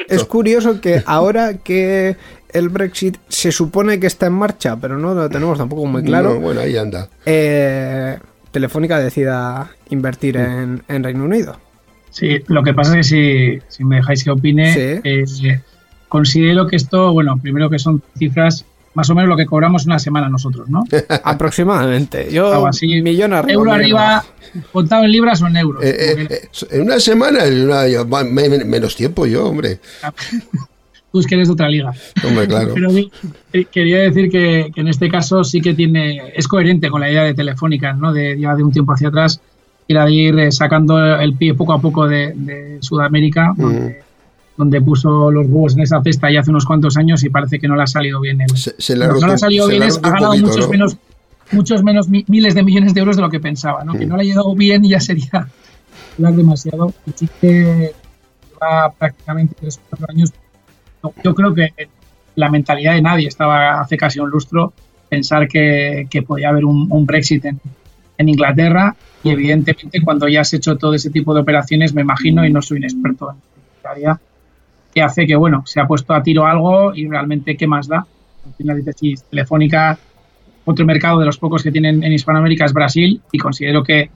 Speaker 1: Es curioso que ahora que el Brexit se supone que está en marcha, pero no lo tenemos tampoco muy claro.
Speaker 2: No, bueno, ahí anda.
Speaker 1: eh, Telefónica decida invertir
Speaker 2: Mm.
Speaker 1: en, en Reino Unido.
Speaker 12: Sí, lo que pasa es que si, si me dejáis que opine, eh, considero que esto, bueno, primero que son cifras más o menos lo que cobramos una semana nosotros, ¿no?
Speaker 1: Aproximadamente. Yo,
Speaker 12: así.
Speaker 1: millón arriba.
Speaker 12: Euro arriba, contado en libras o en euros.
Speaker 2: Eh, eh, en una semana, en una- yo- menos tiempo yo, hombre.
Speaker 12: tú es que eres de otra liga.
Speaker 2: Hombre, claro.
Speaker 12: Pero quería decir que, que en este caso sí que tiene es coherente con la idea de Telefónica, ¿no? De ya de un tiempo hacia atrás, era de ir eh, sacando el pie poco a poco de, de Sudamérica, donde, donde puso los huevos en esa cesta ya hace unos cuantos años y parece que no le ha salido bien. El,
Speaker 2: se le ha
Speaker 12: no, le ha salido bien,
Speaker 2: ha
Speaker 12: ganado
Speaker 2: poquito,
Speaker 12: muchos
Speaker 2: ¿no?
Speaker 12: menos muchos menos mi- miles de millones de euros de lo que pensaba, ¿no? Que no le ha llegado bien y ya sería hablar demasiado. Y sí que lleva prácticamente tres o cuatro años yo creo que la mentalidad de nadie estaba hace casi un lustro pensar que, que podía haber un, un Brexit en, en Inglaterra y evidentemente cuando ya has hecho todo ese tipo de operaciones me imagino y no soy un experto en área que hace que bueno se ha puesto a tiro algo y realmente qué más da al final dices sí, Telefónica otro mercado de los pocos que tienen en Hispanoamérica es Brasil y considero que,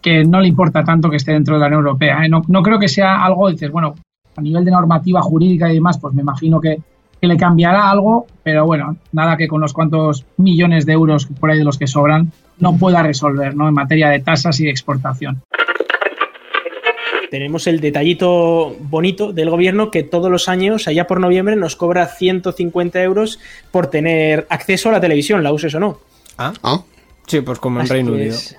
Speaker 12: que no le importa tanto que esté dentro de la Unión Europea ¿eh? no, no creo que sea algo dices bueno a nivel de normativa jurídica y demás, pues me imagino que, que le cambiará algo, pero bueno, nada que con los cuantos millones de euros por ahí de los que sobran no pueda resolver, ¿no? En materia de tasas y de exportación.
Speaker 13: Tenemos el detallito bonito del gobierno que todos los años, allá por noviembre, nos cobra 150 euros por tener acceso a la televisión, la uses o no.
Speaker 1: Ah, sí, pues como en
Speaker 13: Así
Speaker 1: Reino Unido.
Speaker 13: es-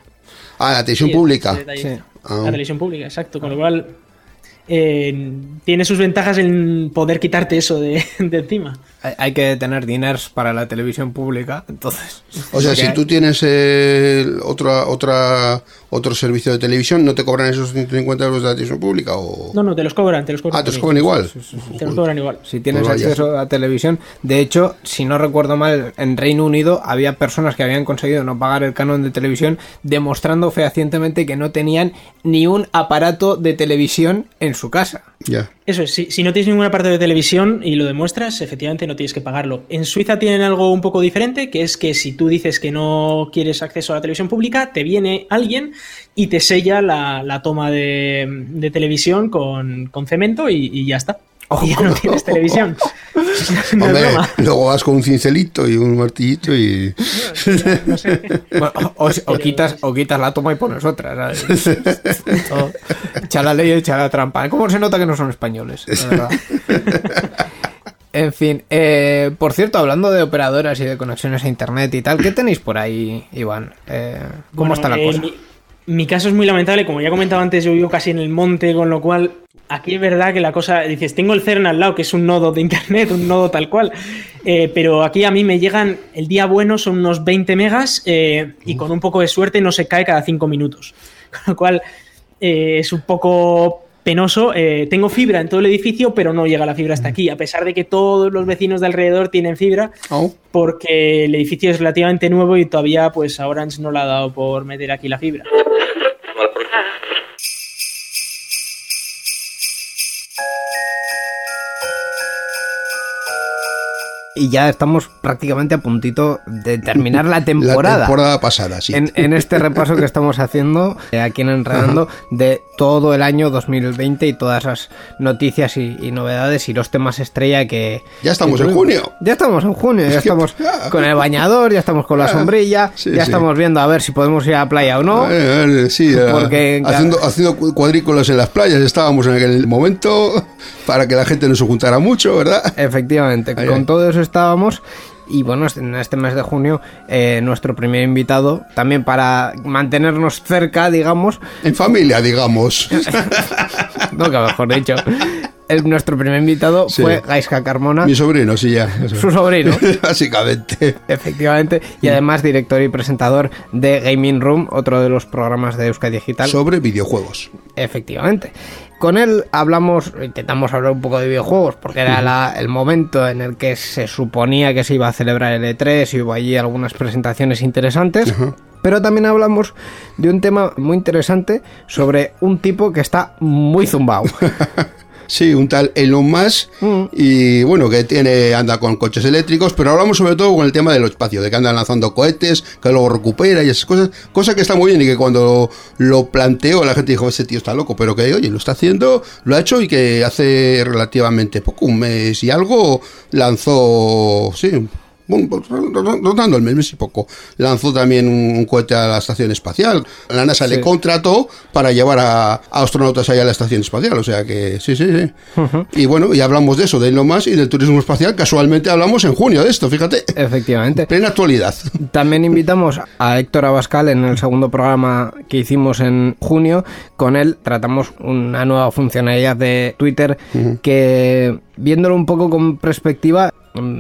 Speaker 2: Ah, la televisión
Speaker 13: Sí,
Speaker 2: pública.
Speaker 1: Sí.
Speaker 2: Ah.
Speaker 13: La televisión pública, exacto. Con lo cual, eh, tiene sus ventajas en poder quitarte eso de, de encima.
Speaker 1: Hay, hay que tener diners para la televisión pública, entonces.
Speaker 2: O sea, si
Speaker 1: hay.
Speaker 2: tú tienes eh, otra, otra, otro servicio de televisión, ¿no te cobran esos 150 euros de la televisión pública? O...
Speaker 13: No, no, te los cobran, te los cobran.
Speaker 2: Ah, te los cobran igual.
Speaker 13: Te los cobran igual.
Speaker 1: Si tienes
Speaker 2: Pues
Speaker 1: acceso a televisión. De hecho, si no recuerdo mal, en Reino Unido había personas que habían conseguido no pagar el canon de televisión, demostrando fehacientemente que no tenían ni un aparato de televisión en su casa.
Speaker 2: Ya.
Speaker 13: Eso es, si, si no tienes ningún aparato de televisión y lo demuestras, efectivamente no tienes que pagarlo. En Suiza tienen algo un poco diferente, que es que si tú dices que no quieres acceso a la televisión pública, te viene alguien y te sella la, toma de, televisión con, cemento y ya está. Y ya no tienes televisión. No
Speaker 2: Hombre, luego vas con un cincelito y un martillito y.
Speaker 1: Bueno, o, o quitas, o quitas la toma y pones otra, ¿sabes? Todo. Echa la ley y echa la trampa. ¿Cómo se nota que no son españoles? La verdad. En fin, eh, por cierto, hablando de operadoras y de conexiones a internet y tal, ¿qué tenéis por ahí, Iván? Eh, ¿Cómo
Speaker 13: Bueno,
Speaker 1: está la
Speaker 13: eh,
Speaker 1: cosa?
Speaker 13: Mi, mi caso es muy lamentable, como ya comentaba antes, yo vivo casi en el monte, con lo cual aquí es verdad que la cosa, dices, tengo el CERN al lado, que es un nodo de internet, un nodo tal cual, eh, pero aquí a mí me llegan, el día bueno son unos 20 megas eh, y con un poco de suerte no se cae cada 5 minutos, con lo cual eh, es un poco penoso. Tengo fibra en todo el edificio, pero no llega la fibra hasta aquí, a pesar de que todos los vecinos de alrededor tienen fibra, porque el edificio es relativamente nuevo y todavía, pues, a Orange no le ha dado por meter aquí la fibra.
Speaker 1: Y ya estamos prácticamente a puntito de terminar la temporada.
Speaker 2: La temporada pasada, sí.
Speaker 1: En, en este repaso que estamos haciendo eh, aquí en Enredando de todo el año 2020 y todas las noticias y, y novedades y los temas estrella que...
Speaker 2: Ya estamos
Speaker 1: que
Speaker 2: en junio.
Speaker 1: Ya estamos en junio, ya estamos con el bañador, ya estamos con la
Speaker 2: ah,
Speaker 1: sombrilla,
Speaker 2: sí,
Speaker 1: ya
Speaker 2: sí.
Speaker 1: estamos viendo a ver si podemos ir a la playa o no.
Speaker 2: Eh, sí, eh,
Speaker 1: Porque-
Speaker 2: haciendo, haciendo cu- cuadrículas en las playas estábamos en aquel momento para que la gente no se juntara mucho, ¿verdad?
Speaker 1: Efectivamente,
Speaker 2: Ahí,
Speaker 1: con
Speaker 2: ahí.
Speaker 1: todo eso estábamos. Y bueno, este- en este mes de junio, eh, nuestro primer invitado, también para mantenernos cerca, digamos.
Speaker 2: En familia, digamos.
Speaker 1: no, que mejor dicho. El, nuestro primer invitado
Speaker 2: Sí.
Speaker 1: fue Gaiska Carmona.
Speaker 2: Mi sobrino, sí, ya.
Speaker 1: Su sobrino.
Speaker 2: Básicamente.
Speaker 1: Efectivamente. Y además director y presentador de Gaming Room, otro de los programas de Euskadi Digital.
Speaker 2: Sobre videojuegos.
Speaker 1: Efectivamente. Con él hablamos, intentamos hablar un poco de videojuegos, porque era la- el momento en el que se suponía que se iba a celebrar el E3 y hubo allí algunas presentaciones interesantes. Pero también hablamos de un tema muy interesante sobre un tipo que está muy zumbado.
Speaker 2: Sí, un tal Elon Musk
Speaker 1: Mm.
Speaker 2: y bueno, que tiene anda con coches eléctricos, pero hablamos sobre todo con el tema del espacio, de que anda lanzando cohetes, que luego recupera y esas cosas, cosa que está muy bien y que cuando lo planteó la gente dijo, ese tío está loco, pero que oye, lo está haciendo, lo ha hecho y que hace relativamente poco, un mes y algo, lanzó, sí, pues, ro- ro- rondando el mes, mes y poco. Lanzó también un, cohete a la estación espacial. La NASA
Speaker 1: Sí.
Speaker 2: le contrató para llevar a, a astronautas allá a la estación espacial. O sea que sí, sí, sí. Y bueno, y hablamos de eso, de Elon Musk y del turismo espacial. Casualmente hablamos en junio de esto, fíjate.
Speaker 1: Efectivamente.
Speaker 2: Plena actualidad.
Speaker 1: También invitamos a Héctor Abascal en el segundo programa que hicimos en junio. Con él tratamos una nueva funcionalidad de Twitter que, viéndolo un poco con perspectiva,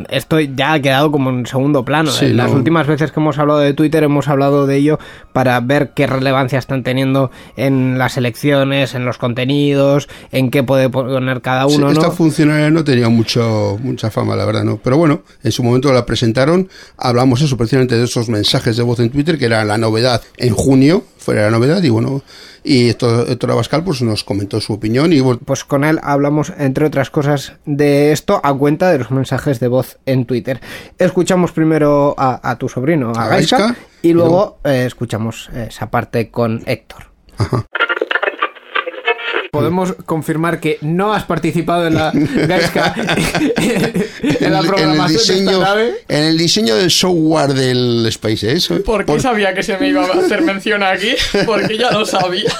Speaker 1: esto ya ha quedado como en segundo plano.
Speaker 2: Sí,
Speaker 1: Las
Speaker 2: no.
Speaker 1: últimas veces que hemos hablado de Twitter hemos hablado de ello para ver qué relevancia están teniendo en las elecciones, en los contenidos, en qué puede poner cada
Speaker 2: Sí,
Speaker 1: uno.
Speaker 2: esta
Speaker 1: ¿no?
Speaker 2: funcionalidad no tenía mucho, mucha fama, la verdad, ¿no? Pero bueno, en su momento la presentaron, hablamos eso precisamente de esos mensajes de voz en Twitter, que era la novedad en junio, fuera la novedad, y bueno, y Héctor Héctor Abascal pues nos comentó su opinión y bueno,
Speaker 1: Pues con él hablamos, entre otras cosas, de esto a cuenta de los mensajes de voz en Twitter. Escuchamos primero a, a tu sobrino, a,
Speaker 2: A
Speaker 1: Gaisca,
Speaker 2: Gaisca,
Speaker 1: y luego eh, escuchamos esa parte con Héctor. Podemos confirmar que no has participado en la Gaisca en la
Speaker 2: el
Speaker 1: programación de
Speaker 2: diseño,
Speaker 1: esta nave.
Speaker 2: en el diseño del software del SpaceX. ¿eh?
Speaker 14: ¿Por qué sabía que se me iba a hacer mención aquí? Porque ya lo sabía.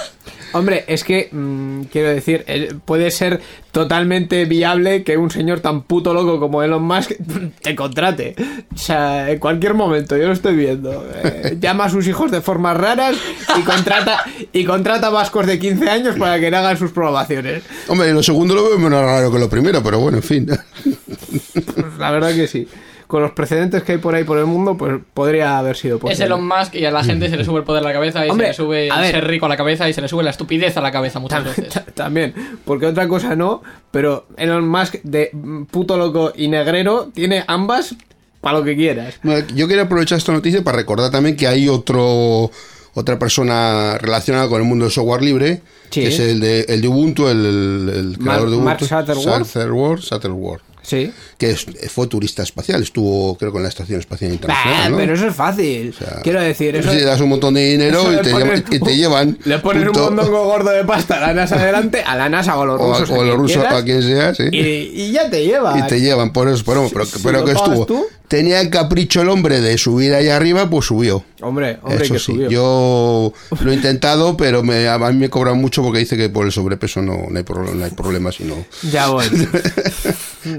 Speaker 1: Hombre, es que, mm, quiero decir, eh, puede ser totalmente viable que un señor tan puto loco como Elon Musk te contrate. O sea, en cualquier momento, yo lo estoy viendo. Eh, llama a sus hijos de formas raras y contrata, y contrata vascos de 15 años para que le hagan sus programaciones.
Speaker 2: Hombre, lo segundo lo veo menos raro que lo primero, pero bueno, en fin.
Speaker 1: Pues la verdad que sí. Con los precedentes que hay por ahí por el mundo, pues podría haber sido
Speaker 14: Es
Speaker 1: posible.
Speaker 14: Elon Musk y a la gente se le sube el poder a la cabeza y
Speaker 1: Hombre,
Speaker 14: se le sube
Speaker 1: a ver.
Speaker 14: ser rico a la cabeza y se le sube la estupidez a la cabeza muchas veces.
Speaker 1: También, porque otra cosa no, pero Elon Musk de puto loco y negrero tiene ambas para lo que quieras.
Speaker 2: Bueno, Yo quería aprovechar esta noticia para recordar también que hay otro otra persona relacionada con el mundo del software libre,
Speaker 1: Sí.
Speaker 2: que es el de, el de Ubuntu, el, el- el
Speaker 1: Mar-
Speaker 2: creador de
Speaker 1: Mark
Speaker 2: Ubuntu.
Speaker 1: Shuttleworth.
Speaker 2: Shuttleworth, Shuttleworth.
Speaker 1: Sí.
Speaker 2: Que es- fue turista espacial, estuvo creo con la Estación Espacial
Speaker 1: Bah,
Speaker 2: Internacional. ¿no?
Speaker 1: pero eso es fácil. Quiero decir, eso.
Speaker 2: Sí, das un montón de dinero y te,
Speaker 1: pones-
Speaker 2: llevan, y te llevan.
Speaker 1: Le pones
Speaker 2: punto.
Speaker 1: un mondongo gordo de pasta a la NASA adelante, a la NASA o a los
Speaker 2: o a,
Speaker 1: rusos.
Speaker 2: o a
Speaker 1: quien
Speaker 2: los rusos,
Speaker 1: quieras,
Speaker 2: a quien sea, sí.
Speaker 1: y, y ya te lleva.
Speaker 2: Y te llevan, por eso, pero, pero,
Speaker 1: si
Speaker 2: pero
Speaker 1: lo
Speaker 2: que estuvo.
Speaker 1: tú.
Speaker 2: Tenía el capricho el hombre de subir ahí arriba, pues subió.
Speaker 1: Hombre, hombre,
Speaker 2: Eso
Speaker 1: que
Speaker 2: sí,
Speaker 1: subió.
Speaker 2: yo lo he intentado, pero me, a mí me cobran mucho porque dice que por el sobrepeso no, no hay, problema, no hay problema, sino
Speaker 1: Ya voy.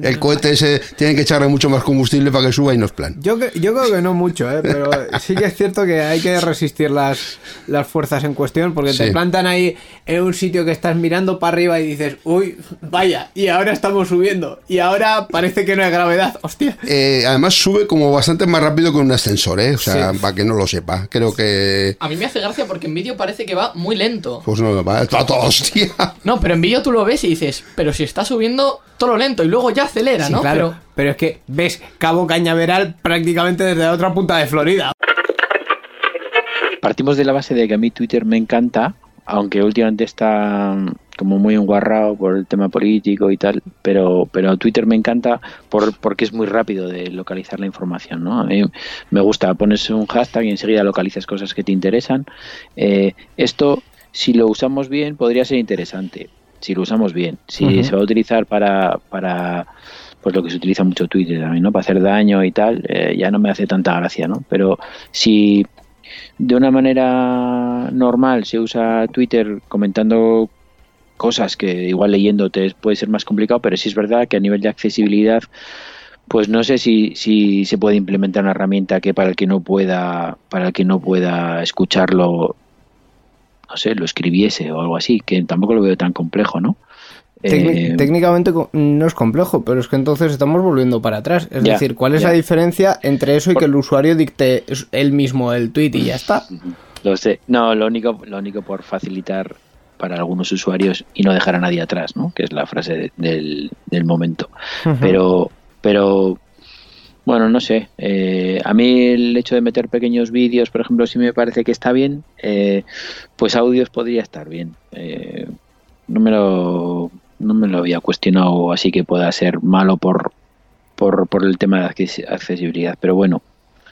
Speaker 2: el cohete ese tienen que echarle mucho más combustible para que suba y no es plan.
Speaker 1: Yo, cre- yo creo que no mucho, ¿eh? pero sí que es cierto que hay que resistir las, las fuerzas en cuestión porque te plantan ahí en un sitio que estás mirando para arriba y dices, uy, vaya, y ahora estamos subiendo, y ahora parece que no hay gravedad, hostia.
Speaker 2: Eh, además sube como bastante más rápido que un ascensor, ¿eh? O sea, para que no lo sepa. Creo que...
Speaker 14: A mí me hace gracia porque en vídeo parece que va muy lento.
Speaker 2: Pues no, va, está todo hostia.
Speaker 14: No, pero en vídeo tú lo ves y dices, pero si está subiendo todo lo lento y luego ya acelera,
Speaker 1: Sí,
Speaker 14: ¿no?
Speaker 1: claro, pero... es que ves Cabo Cañaveral prácticamente desde la otra punta de Florida.
Speaker 15: Partimos de la base de que a mí Twitter me encanta, aunque últimamente está mm, como muy enguarrado por el tema político y tal, pero, pero Twitter me encanta por, porque es muy rápido de localizar la información, ¿no? A mí me gusta, pones un hashtag y enseguida localizas cosas que te interesan. Eh, esto, si lo usamos bien, podría ser interesante, si lo usamos bien. Si se va a utilizar para... para pues lo que se utiliza mucho Twitter también, ¿no? Para hacer daño y tal, eh, ya no me hace tanta gracia, ¿no? Pero si de una manera normal se usa Twitter comentando cosas que igual leyéndote puede ser más complicado, pero sí es verdad que a nivel de accesibilidad, pues no sé si, si se puede implementar una herramienta que para el que no pueda, para el que no pueda escucharlo, no sé, lo escribiese o algo así, que tampoco lo veo tan complejo, ¿no? Eh,
Speaker 1: técnicamente no es complejo, pero es que entonces estamos volviendo para atrás. Es
Speaker 15: Ya,
Speaker 1: decir, ¿cuál es
Speaker 15: ya.
Speaker 1: la diferencia entre eso y que el usuario dicte él mismo el tweet y ya está?
Speaker 15: Lo sé. No, lo único, lo único por facilitar para algunos usuarios y no dejar a nadie atrás, ¿no? Que es la frase de- del, del momento. Pero, pero, bueno, no sé. Eh, a mí el hecho de meter pequeños vídeos, por ejemplo, sí me parece que está bien. Eh, pues audios podría estar bien. Eh, no me lo, no me lo había cuestionado así que pueda ser malo por, por, por el tema de acces- accesibilidad. Pero bueno,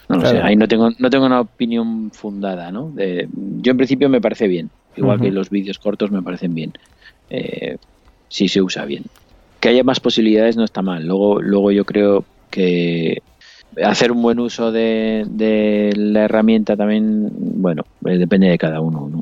Speaker 15: no lo
Speaker 1: Claro.
Speaker 15: sé, ahí no tengo, no tengo una opinión fundada, ¿no? De- yo en principio me parece bien, igual que los vídeos cortos me parecen bien, eh, si se usa bien. Que haya más posibilidades no está mal. Luego, luego yo creo que hacer un buen uso de, de la herramienta también, bueno, eh, depende de cada uno. ¿no?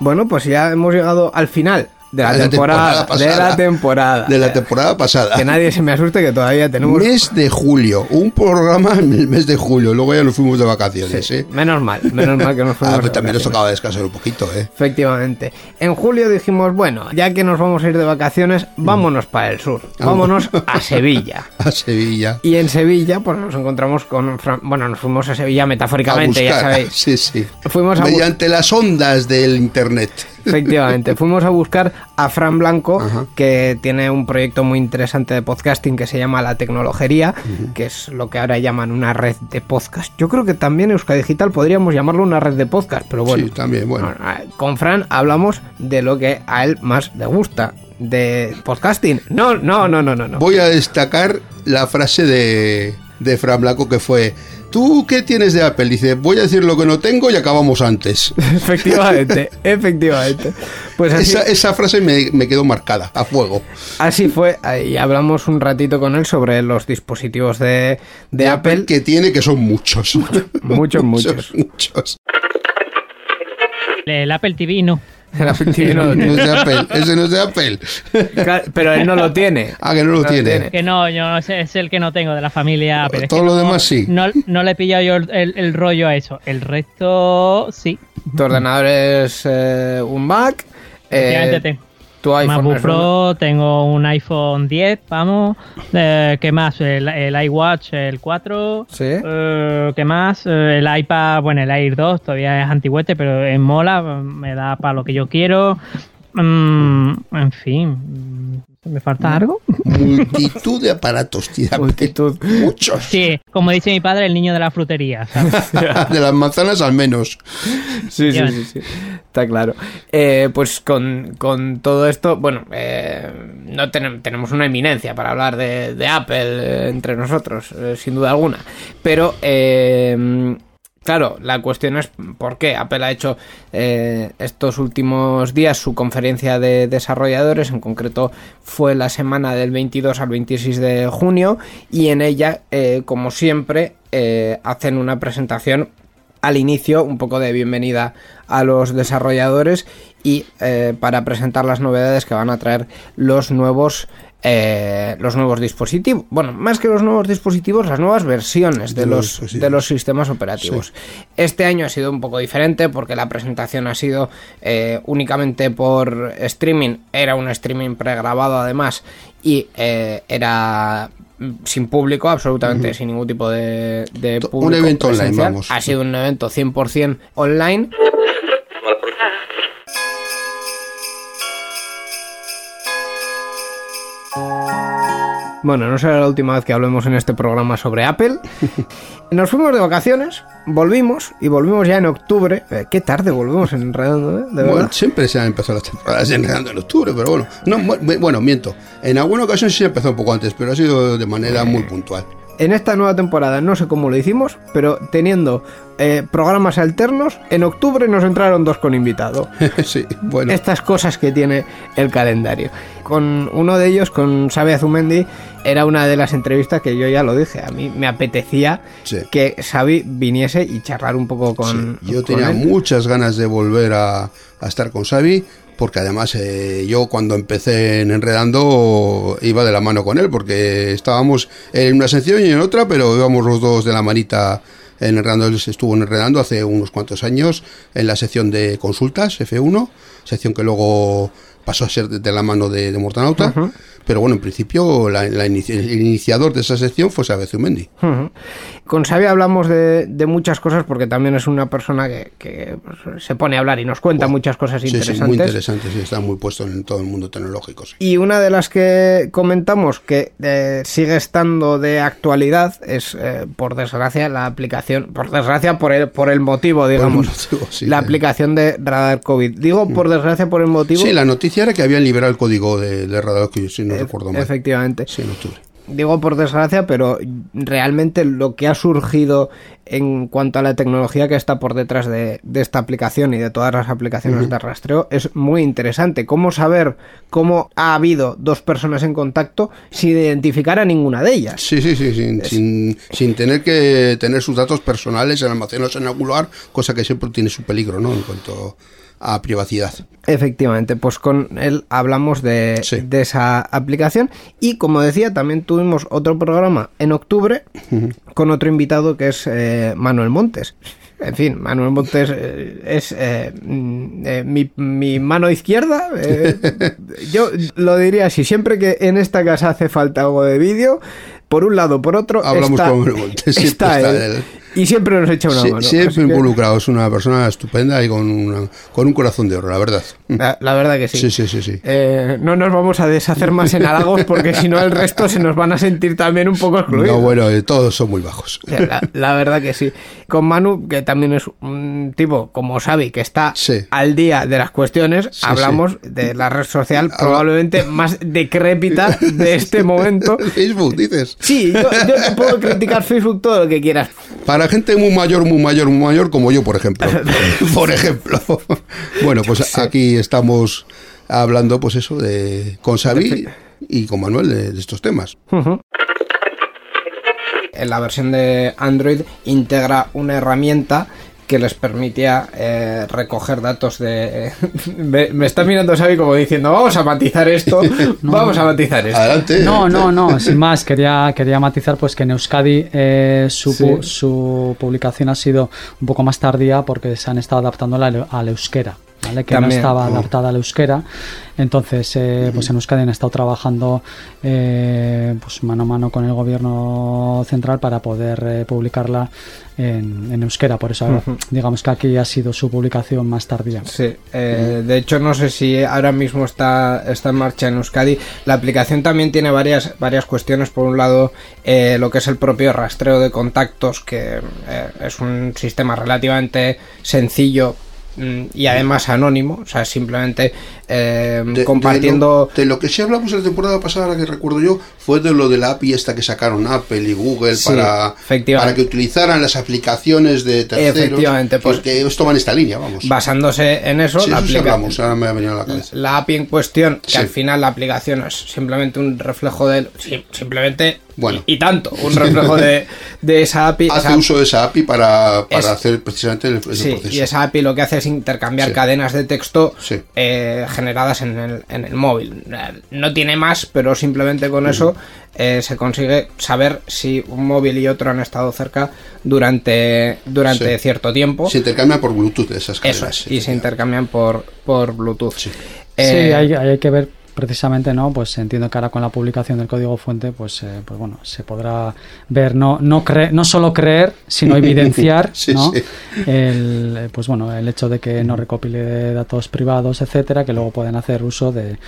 Speaker 1: Bueno, pues ya hemos llegado al final de la,
Speaker 2: De la
Speaker 1: temporada,
Speaker 2: temporada
Speaker 1: de la
Speaker 2: pasada.
Speaker 1: temporada.
Speaker 2: De la temporada pasada.
Speaker 1: Que nadie se me asuste que todavía tenemos
Speaker 2: Mes de julio, un programa en el mes de julio, luego ya nos fuimos de vacaciones, ¿eh?
Speaker 1: Menos mal, menos mal que nos fuimos
Speaker 2: Ah,
Speaker 1: de
Speaker 2: pues también nos tocaba descansar un poquito, ¿eh?
Speaker 1: Efectivamente. En julio dijimos, bueno, ya que nos vamos a ir de vacaciones, vámonos para el sur. Vámonos a Sevilla.
Speaker 2: A Sevilla.
Speaker 1: Y en Sevilla, pues nos encontramos con. Fran- Bueno, nos fuimos a Sevilla metafóricamente,
Speaker 2: A
Speaker 1: ya sabéis.
Speaker 2: Sí, sí.
Speaker 1: Fuimos a
Speaker 2: Mediante las ondas del internet.
Speaker 1: Efectivamente, fuimos a buscar a Fran Blanco, que tiene un proyecto muy interesante de podcasting que se llama La Tecnologería, que es lo que ahora llaman una red de podcast. Yo creo que también Euska Digital podríamos llamarlo una red de podcast, pero bueno.
Speaker 2: Sí, también, bueno.
Speaker 1: Con Fran hablamos de lo que a él más le gusta, de podcasting. No, no, no, no, no. no.
Speaker 2: Voy a destacar la frase de, de Fran Blanco que fue: ¿Tú qué tienes de Apple? Dice: Voy a decir lo que no tengo y acabamos antes.
Speaker 1: Efectivamente, efectivamente. Pues así,
Speaker 2: esa, esa frase me, me quedó marcada, a fuego.
Speaker 1: así fue, y hablamos un ratito con él sobre los dispositivos de, de Apple.
Speaker 2: Que tiene, que son muchos.
Speaker 1: Muchos, muchos.
Speaker 2: muchos.
Speaker 16: El Apple TV no.
Speaker 1: TV no lo
Speaker 2: No es
Speaker 1: tiene.
Speaker 2: de Apple, ese no es de Apple.
Speaker 1: Claro, Pero él no lo tiene.
Speaker 2: Ah, que no lo tiene.
Speaker 16: Que no, yo ese es el que no tengo de la familia Apple. Es
Speaker 2: Todo lo
Speaker 16: no-
Speaker 2: demás sí.
Speaker 16: No, no le he pillado yo el, el- el rollo a eso. El resto sí.
Speaker 1: Tu ordenador es eh, un Mac. eh. Tu iPhone
Speaker 16: MacBook Pro, tengo un iPhone 10, vamos. Eh, ¿Qué más? El, el iWatch, el 4.
Speaker 1: Sí.
Speaker 16: Eh, ¿Qué más? Eh, el iPad, bueno, el Air 2 todavía es antigüete, pero es mola, me da para lo que yo quiero. Mm, en fin. ¿Me falta algo?
Speaker 2: Multitud de aparatos, tía.
Speaker 1: Multitud.
Speaker 2: Muchos.
Speaker 16: Sí, como dice mi padre, el niño de la frutería. ¿sabes?
Speaker 2: De las manzanas al menos.
Speaker 1: Sí, sí, sí, sí. Está claro. Eh, pues con, con todo esto, bueno, eh, no tenem- tenemos una eminencia para hablar de, de Apple eh, entre nosotros, eh, sin duda alguna. Pero, eh, claro, la cuestión es por qué Apple ha hecho eh, estos últimos días su conferencia de desarrolladores, en concreto fue la semana del 22 al 26 de junio, y en ella, eh, como siempre, eh, hacen una presentación al inicio un poco de bienvenida a los desarrolladores y para presentar las novedades que van a traer los nuevos eh, los nuevos dispositivos bueno más que los nuevos dispositivos las nuevas versiones de,
Speaker 2: De los
Speaker 1: de los sistemas operativos este año ha sido un poco diferente porque la presentación ha sido eh, únicamente por streaming era un streaming pregrabado además y eh, era sin público, absolutamente sin ningún tipo de, de público.
Speaker 2: un evento online, vamos.
Speaker 1: Ha sido un evento 100% online. Bueno, no será la última vez que hablemos en este programa sobre Apple. Nos fuimos de vacaciones, volvimos y volvimos ya en octubre. Eh, qué tarde volvemos en Redondo, ¿eh? De
Speaker 2: Bueno, siempre se han empezado las temporadas enredando en octubre, pero bueno. No, bueno, miento. En alguna ocasión sí se empezó un poco antes, pero ha sido de manera muy puntual.
Speaker 1: En esta nueva temporada no sé cómo lo hicimos, pero teniendo eh, programas alternos, en octubre nos entraron dos con invitado.
Speaker 2: sí, bueno.
Speaker 1: Estas cosas que tiene el calendario. Con uno de ellos, con Xavi Azumendi, era una de las entrevistas que yo ya lo dije. A mí me apetecía que Xavi viniese y charlar un poco con.
Speaker 2: Yo
Speaker 1: con
Speaker 2: tenía
Speaker 1: él.
Speaker 2: muchas ganas de volver a, a estar con Xavi, porque además eh, yo cuando empecé en Enredando iba de la mano con él, porque estábamos en una sección y en otra, pero íbamos los dos de la manita en Enredando. Él estuvo en Enredando hace unos cuantos años en la sección de consultas, F1, sección que luego pasó a ser de, la mano de, de Mortanauta. Pero bueno, en principio la- la inici- el iniciador de esa sección fue Xavi Zumendi.
Speaker 1: Con Xavi hablamos de, de muchas cosas porque también es una persona que, que, pues, se pone a hablar y nos cuenta muchas cosas
Speaker 2: Sí, sí,
Speaker 1: interesantes.
Speaker 2: muy interesante, sí, está muy puesto en todo el mundo tecnológico. sí.
Speaker 1: Y una de las que comentamos que eh, sigue estando de actualidad es, eh, por desgracia, la aplicación, por desgracia, por el, por el motivo, digamos,
Speaker 2: motivo,
Speaker 1: la aplicación de Radar COVID. Digo, por desgracia, por el motivo.
Speaker 2: Sí, la noticia era que habían liberado el código de, de Radar, que si no recuerdo mal.
Speaker 1: Efectivamente.
Speaker 2: Sí, en octubre.
Speaker 1: Digo por desgracia, pero realmente lo que ha surgido en cuanto a la tecnología que está por detrás de, de esta aplicación y de todas las aplicaciones de rastreo es muy interesante. ¿Cómo saber cómo ha habido dos personas en contacto sin identificar a ninguna de ellas?
Speaker 2: Sí, sí, sí, sin, sin, sin tener que tener sus datos personales almacenados en algún lugar, cosa que siempre tiene su peligro, ¿no? En cuanto a privacidad.
Speaker 1: Efectivamente, pues con él hablamos de, de esa aplicación y como decía, también tuvimos otro programa en octubre con otro invitado que es eh, Manuel Montes. En fin, Manuel Montes eh, es eh, mm, mi, mi mano izquierda. yo lo diría así, siempre que en esta casa hace falta algo de vídeo, por un lado, por otro,
Speaker 2: Hablamos
Speaker 1: está,
Speaker 2: con Manuel Montes,
Speaker 1: está
Speaker 2: está
Speaker 1: él.
Speaker 2: él.
Speaker 1: Y siempre nos echa una
Speaker 2: Sí,
Speaker 1: mano.
Speaker 2: siempre
Speaker 1: así que-
Speaker 2: involucrado, es una persona estupenda y con, una- con un corazón de oro, la verdad.
Speaker 1: La, la verdad que sí.
Speaker 2: Sí, sí, sí, sí.
Speaker 1: Eh, no nos vamos a deshacer más en halagos porque si no el resto se nos van a sentir también un poco excluidos.
Speaker 2: No, bueno, eh, todos son muy bajos.
Speaker 1: La, la verdad que sí. Con Manu, que también es un tipo como Xavi, que está al día de las cuestiones, hablamos de la red social probablemente más decrépita de este momento.
Speaker 2: Facebook, dices.
Speaker 1: Sí, yo, yo te puedo criticar Facebook todo lo que quieras.
Speaker 2: Para gente muy mayor, muy mayor, muy mayor, como yo, por ejemplo. por ejemplo. bueno, pues aquí estamos hablando, pues eso, de con Xavi y con Manuel de, de estos temas.
Speaker 1: En la versión de Android integra una herramienta que les permitía eh, recoger datos de... me, me está mirando Xavi como diciendo, vamos a matizar esto, vamos a matizar esto.
Speaker 17: No, no, no, sin más, quería, quería matizar pues que en Euskadi eh, su,
Speaker 1: Sí.
Speaker 17: pu- su publicación ha sido un poco más tardía porque se han estado adaptando al, al euskera. ¿Vale? que
Speaker 1: También.
Speaker 17: no estaba adaptada al euskera. Entonces, eh, pues en Euskadi han estado trabajando eh, pues mano a mano con el gobierno central para poder eh, publicarla en, en euskera. Por eso, digamos que aquí ha sido su publicación más tardía.
Speaker 1: Sí, eh, de hecho no sé si ahora mismo está, está en marcha en Euskadi. La aplicación también tiene varias, varias cuestiones. Por un lado, eh, lo que es el propio rastreo de contactos, que eh, es un sistema relativamente sencillo y además anónimo, o sea, simplemente eh,
Speaker 2: De-
Speaker 1: compartiendo...
Speaker 2: De lo, de lo que sí hablamos la temporada pasada, la que recuerdo yo, fue de lo de la API esta que sacaron Apple y Google
Speaker 1: Sí,
Speaker 2: para, para que utilizaran las aplicaciones de terceros.
Speaker 1: Efectivamente, pues-
Speaker 2: porque esto va en esta línea, vamos.
Speaker 1: Basándose en eso,
Speaker 2: Sí,
Speaker 1: la
Speaker 2: eso sí
Speaker 1: aplica-
Speaker 2: hablamos, ahora me ha venido a la cabeza.
Speaker 1: la API en cuestión, que
Speaker 2: Sí.
Speaker 1: al final la aplicación es simplemente un reflejo de simplemente
Speaker 2: Bueno.
Speaker 1: y, y tanto, un reflejo de, de esa API.
Speaker 2: Hace
Speaker 1: esa-
Speaker 2: uso de esa API para, para
Speaker 1: Es-
Speaker 2: hacer precisamente el, ese
Speaker 1: Sí,
Speaker 2: proceso.
Speaker 1: y esa API lo que hace es intercambiar
Speaker 2: Sí.
Speaker 1: cadenas de texto
Speaker 2: Sí.
Speaker 1: eh, generadas en el, en el móvil. No tiene más, pero simplemente con eso eh, se consigue saber si un móvil y otro han estado cerca durante, durante
Speaker 2: Sí.
Speaker 1: cierto tiempo.
Speaker 2: Se intercambian por Bluetooth esas cadenas.
Speaker 1: y se intercambian por, por Bluetooth.
Speaker 17: Sí,
Speaker 1: Eh,
Speaker 17: hay, hay que ver precisamente, ¿no? Pues entiendo que ahora con la publicación del código fuente, pues, eh, pues bueno, se podrá ver, no, no, cre- no solo creer, sino evidenciar,
Speaker 2: Sí,
Speaker 17: ¿no?
Speaker 2: sí.
Speaker 17: El, eh, pues bueno, el hecho de que no recopile datos privados, etcétera, que luego pueden hacer uso de,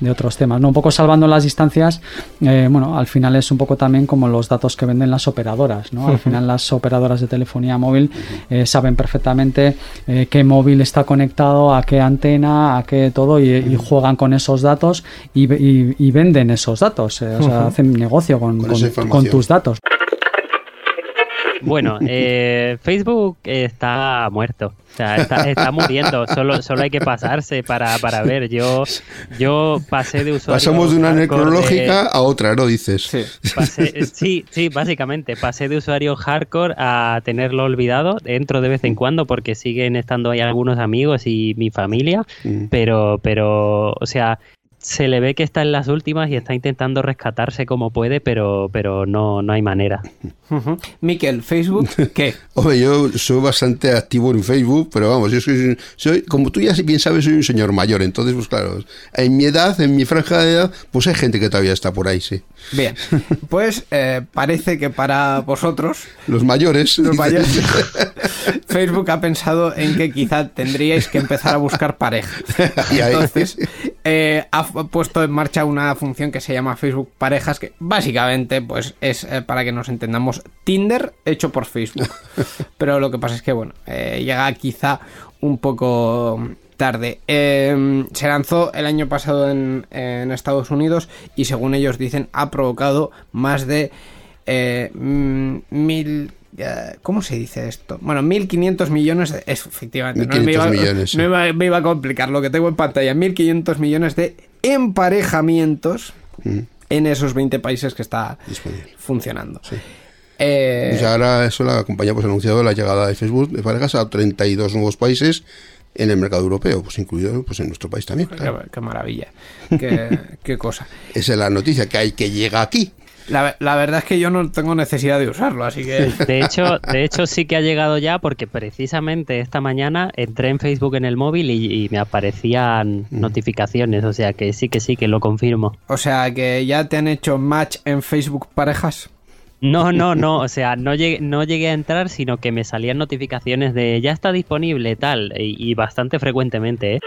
Speaker 17: de otros temas, ¿no? Un poco salvando las distancias, eh, bueno, al final es un poco también como los datos que venden las operadoras, ¿no? Al final las operadoras de telefonía móvil eh, saben perfectamente qué móvil está conectado, a qué antena, a qué todo, y, y juegan con esos datos y, ve- y- y venden esos datos, eh, o sea, hacen negocio con,
Speaker 18: Con
Speaker 17: tus datos.
Speaker 18: Bueno, eh, Facebook está muerto. O sea, está, está muriendo. Solo, solo hay que pasarse para, para ver. Yo, yo pasé de usuario.
Speaker 2: Pasamos de una
Speaker 18: hardcore
Speaker 2: necrológica
Speaker 18: de-
Speaker 2: a otra, ¿no? Dices.
Speaker 18: pasé- sí, sí, básicamente. Pasé de usuario hardcore a tenerlo olvidado. Entro de vez en cuando porque siguen estando ahí algunos amigos y mi familia. Pero, pero, o sea, se le ve que está en las últimas y está intentando rescatarse como puede, pero, pero no, no hay manera.
Speaker 1: Ujú. Miquel, Facebook, ¿qué?
Speaker 2: Hombre, yo soy bastante activo en Facebook, pero vamos, yo soy, soy, como tú ya bien sabes, soy un señor mayor, entonces, pues claro, en mi edad, en mi franja de edad, pues hay gente que todavía está por ahí, sí.
Speaker 1: Bien, pues eh, parece que para vosotros,
Speaker 2: Los mayores.
Speaker 1: los mayores, Facebook ha pensado en que quizá tendríais que empezar a buscar pareja. Entonces, eh, ha fu- puesto en marcha una función que se llama Facebook Parejas, que básicamente pues es, eh, para que nos entendamos, Tinder hecho por Facebook. Pero lo que pasa es que, bueno, eh, llega quizá un poco tarde. Eh, se lanzó el año pasado en, en Estados Unidos y según ellos dicen ha provocado más de eh, mm, mil... ¿Cómo se dice esto? Bueno, 1.500 millones de... es, efectivamente. no me
Speaker 2: 1.500
Speaker 1: iba,
Speaker 2: millones, sí.
Speaker 1: no iba- me iba a complicar lo que tengo en pantalla. 1.500 millones de emparejamientos
Speaker 2: Mm.
Speaker 1: en esos 20 países que está funcionando. Eh,
Speaker 2: Pues ahora eso la compañía pues ha anunciado la llegada de Facebook de parejas a 32 nuevos países en el mercado europeo, pues incluido pues en nuestro país también.
Speaker 1: qué,
Speaker 2: claro.
Speaker 1: qué maravilla. Qué, qué cosa.
Speaker 2: Esa es la noticia, que hay que llega aquí.
Speaker 1: La, la verdad es que yo no tengo necesidad de usarlo, así que...
Speaker 18: De hecho, de hecho sí que ha llegado ya porque precisamente esta mañana entré en Facebook en el móvil y, y me aparecían notificaciones, o sea que sí que sí que lo confirmo.
Speaker 1: O sea, que ya te han hecho match en Facebook parejas.
Speaker 18: No, no, no, o sea, no llegué, no llegué a entrar, sino que me salían notificaciones de ya está disponible tal y, y bastante frecuentemente, ¿eh?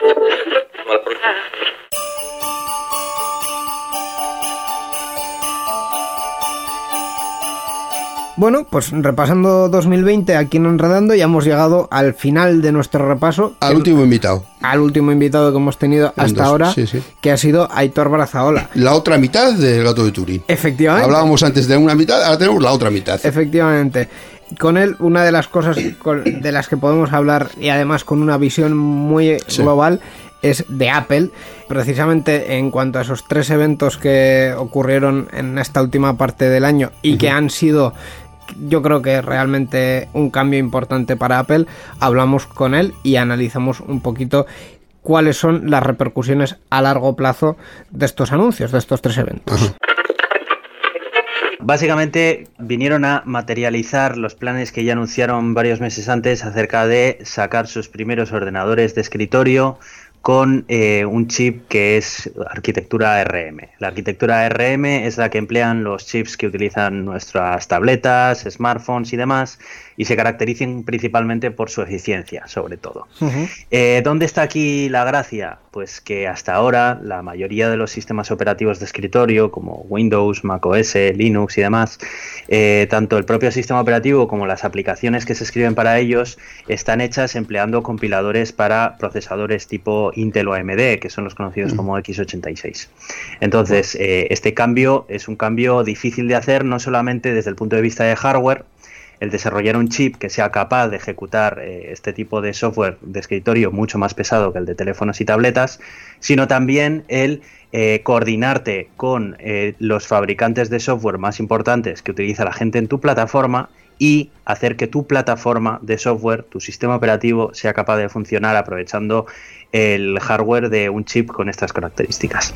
Speaker 1: Bueno, pues repasando 2020 aquí en Enredando, ya hemos llegado al final de nuestro repaso.
Speaker 2: Al último invitado.
Speaker 1: Al último invitado que hemos tenido
Speaker 2: En
Speaker 1: hasta
Speaker 2: dos,
Speaker 1: ahora,
Speaker 2: sí, sí.
Speaker 1: que ha sido Aitor Brazaola.
Speaker 2: La otra mitad del gato de Turín.
Speaker 1: Efectivamente.
Speaker 2: Hablábamos antes de una mitad, ahora tenemos la otra mitad.
Speaker 1: Efectivamente. Con él, una de las cosas de las que podemos hablar, y además con una visión muy
Speaker 2: Sí.
Speaker 1: global, es de Apple. Precisamente en cuanto a esos tres eventos que ocurrieron en esta última parte del año y que han sido yo creo que realmente un cambio importante para Apple, hablamos con él y analizamos un poquito cuáles son las repercusiones a largo plazo de estos anuncios, de estos tres eventos.
Speaker 19: Básicamente vinieron a materializar los planes que ya anunciaron varios meses antes acerca de sacar sus primeros ordenadores de escritorio con eh, un chip que es arquitectura ARM. La arquitectura ARM es la que emplean los chips que utilizan nuestras tabletas, smartphones y demás, y se caracterizan principalmente por su eficiencia, sobre todo. Eh, ¿Dónde está aquí la gracia? Pues que hasta ahora la mayoría de los sistemas operativos de escritorio, como Windows, macOS, Linux y demás, eh, tanto el propio sistema operativo como las aplicaciones que se escriben para ellos, están hechas empleando compiladores para procesadores tipo Intel o AMD, que son los conocidos como x86. Entonces, eh, este cambio es un cambio difícil de hacer, no solamente desde el punto de vista de hardware, el desarrollar un chip que sea capaz de ejecutar eh, este tipo de software de escritorio mucho más pesado que el de teléfonos y tabletas, sino también el eh, coordinarte con eh, los fabricantes de software más importantes que utiliza la gente en tu plataforma y hacer que tu plataforma de software, tu sistema operativo, sea capaz de funcionar aprovechando el hardware de un chip con estas características.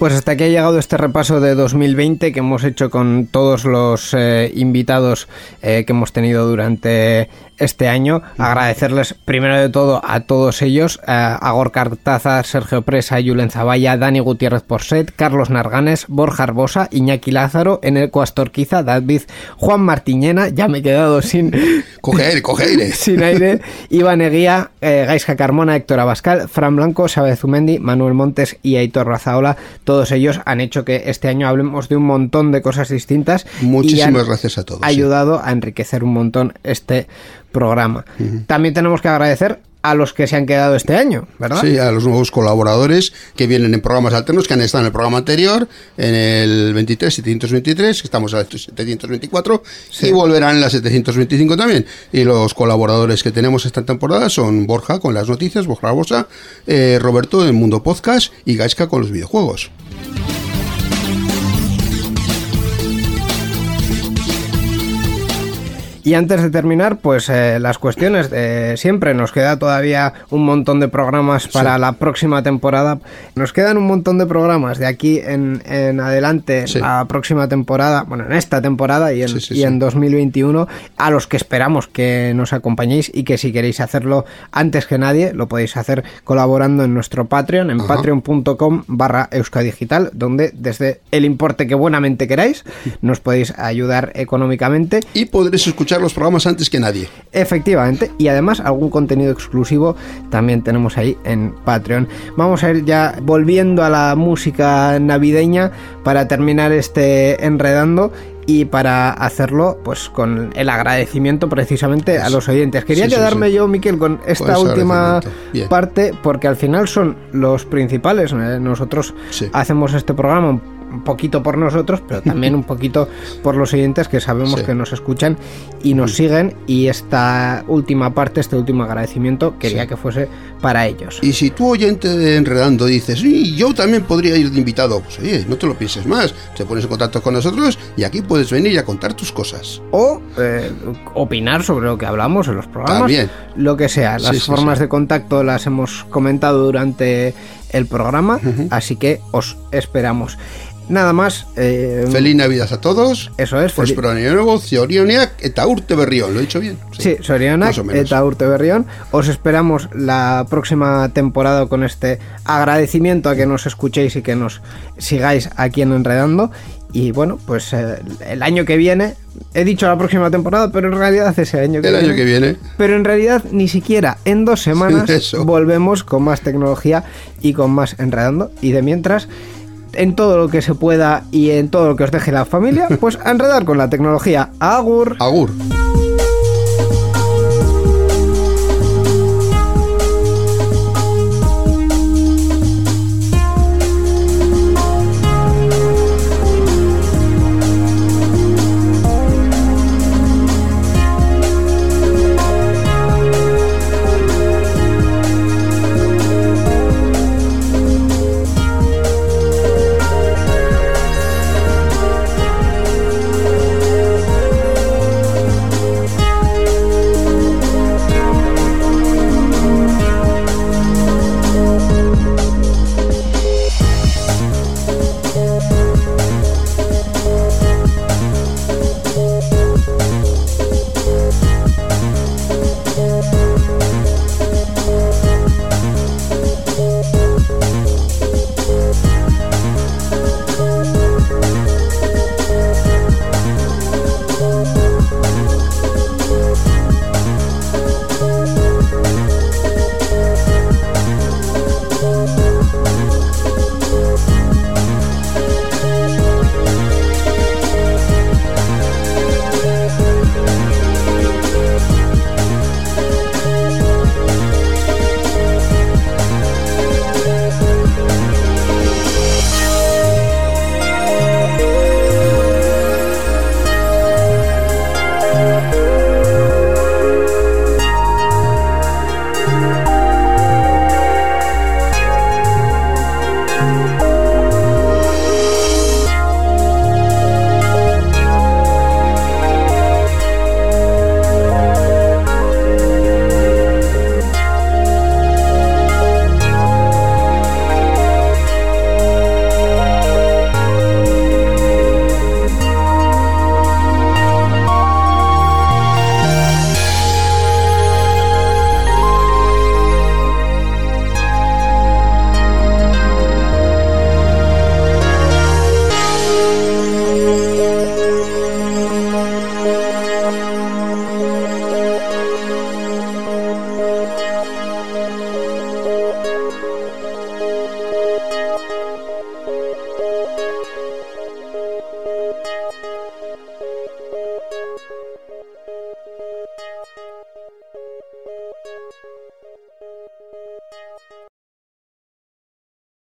Speaker 1: Pues hasta aquí ha llegado este repaso de 2020 que hemos hecho con todos los eh, invitados eh, que hemos tenido durante este año. Agradecerles primero de todo a todos ellos, eh, a Gorka Artaza, Sergio Presa, Julen Zavalla, Dani Gutiérrez Porset, Carlos Narganes, Borja Arbosa, Iñaki Lázaro, Eneco Astorquiza, David, Juan Martiñena, ya me he quedado sin...
Speaker 2: Coge aire, coge aire.
Speaker 1: sin aire, Iván Eguía, eh, Gaisca Carmona, Héctor Abascal, Fran Blanco, Sabe Zumendi, Manuel Montes y Aitor Razaola. Todos ellos han hecho que este año hablemos de un montón de cosas distintas. y
Speaker 2: Muchísimas
Speaker 1: han
Speaker 2: gracias a todos. sí.
Speaker 1: ayudado a enriquecer un montón este programa. También tenemos que agradecer a los que se han quedado este año, ¿verdad?
Speaker 2: Sí, a los nuevos colaboradores que vienen en programas alternos, que han estado en el programa anterior, en el 23, 723, que estamos a 724, y volverán en la 725 también. Y los colaboradores que tenemos esta temporada son Borja con las noticias, Borja Barbosa, eh, Roberto en Mundo Podcast y Gaisca con los videojuegos.
Speaker 1: Y antes de terminar, pues eh, las cuestiones de siempre. Nos queda todavía un montón de programas para la próxima temporada. Nos quedan un montón de programas de aquí en, en adelante, la próxima temporada, bueno, en esta temporada y en,
Speaker 2: Sí,
Speaker 1: y en 2021, a los que esperamos que nos acompañéis y que si queréis hacerlo antes que nadie, lo podéis hacer colaborando en nuestro Patreon, en patreon.com barra euskadigital, donde desde el importe que buenamente queráis, nos podéis ayudar económicamente.
Speaker 2: Y podréis escuchar los programas antes que nadie.
Speaker 1: Efectivamente, y además algún contenido exclusivo también tenemos ahí en Patreon. Vamos a ir ya volviendo a la música navideña para terminar este enredando y para hacerlo pues con el agradecimiento precisamente a los oyentes. Quería
Speaker 2: Sí,
Speaker 1: quedarme
Speaker 2: sí.
Speaker 1: yo, Miquel, con esta
Speaker 2: Con
Speaker 1: última parte porque al final son los principales. Nosotros hacemos este programa un poquito por nosotros, pero también un poquito por los oyentes que sabemos
Speaker 2: Sí.
Speaker 1: que nos escuchan y nos siguen y esta última parte, este último agradecimiento quería
Speaker 2: Sí.
Speaker 1: que fuese para ellos.
Speaker 2: Y si tú oyente de Enredando dices, "Sí, yo también podría ir de invitado, pues oye, no te lo pienses más, te pones en contacto con nosotros y aquí puedes venir y a contar tus cosas.
Speaker 1: O eh, opinar sobre lo que hablamos en los programas,
Speaker 2: También.
Speaker 1: lo que sea. Las formas de contacto las hemos comentado durante el programa, así que os esperamos. Nada más. eh,
Speaker 2: Feliz Navidad a todos.
Speaker 1: Eso es.
Speaker 2: Prospero año nuevo, Ciorioniak, eta urte berrión, ¿lo he dicho bien?
Speaker 1: Sí,
Speaker 2: o menos.
Speaker 1: eta Urte Berrión. Os esperamos la próxima temporada con este agradecimiento a que nos escuchéis y que nos sigáis aquí en Enredando. Y bueno, pues eh, el año que viene, he dicho la próxima temporada, pero en realidad es el año que
Speaker 2: El
Speaker 1: viene.
Speaker 2: año que viene.
Speaker 1: Pero en realidad ni siquiera en dos semanas
Speaker 2: Eso.
Speaker 1: volvemos con más tecnología y con más enredando. Y de mientras, en todo lo que se pueda y en todo lo que os deje la familia, pues a enredar con la tecnología. Agur.
Speaker 2: Agur.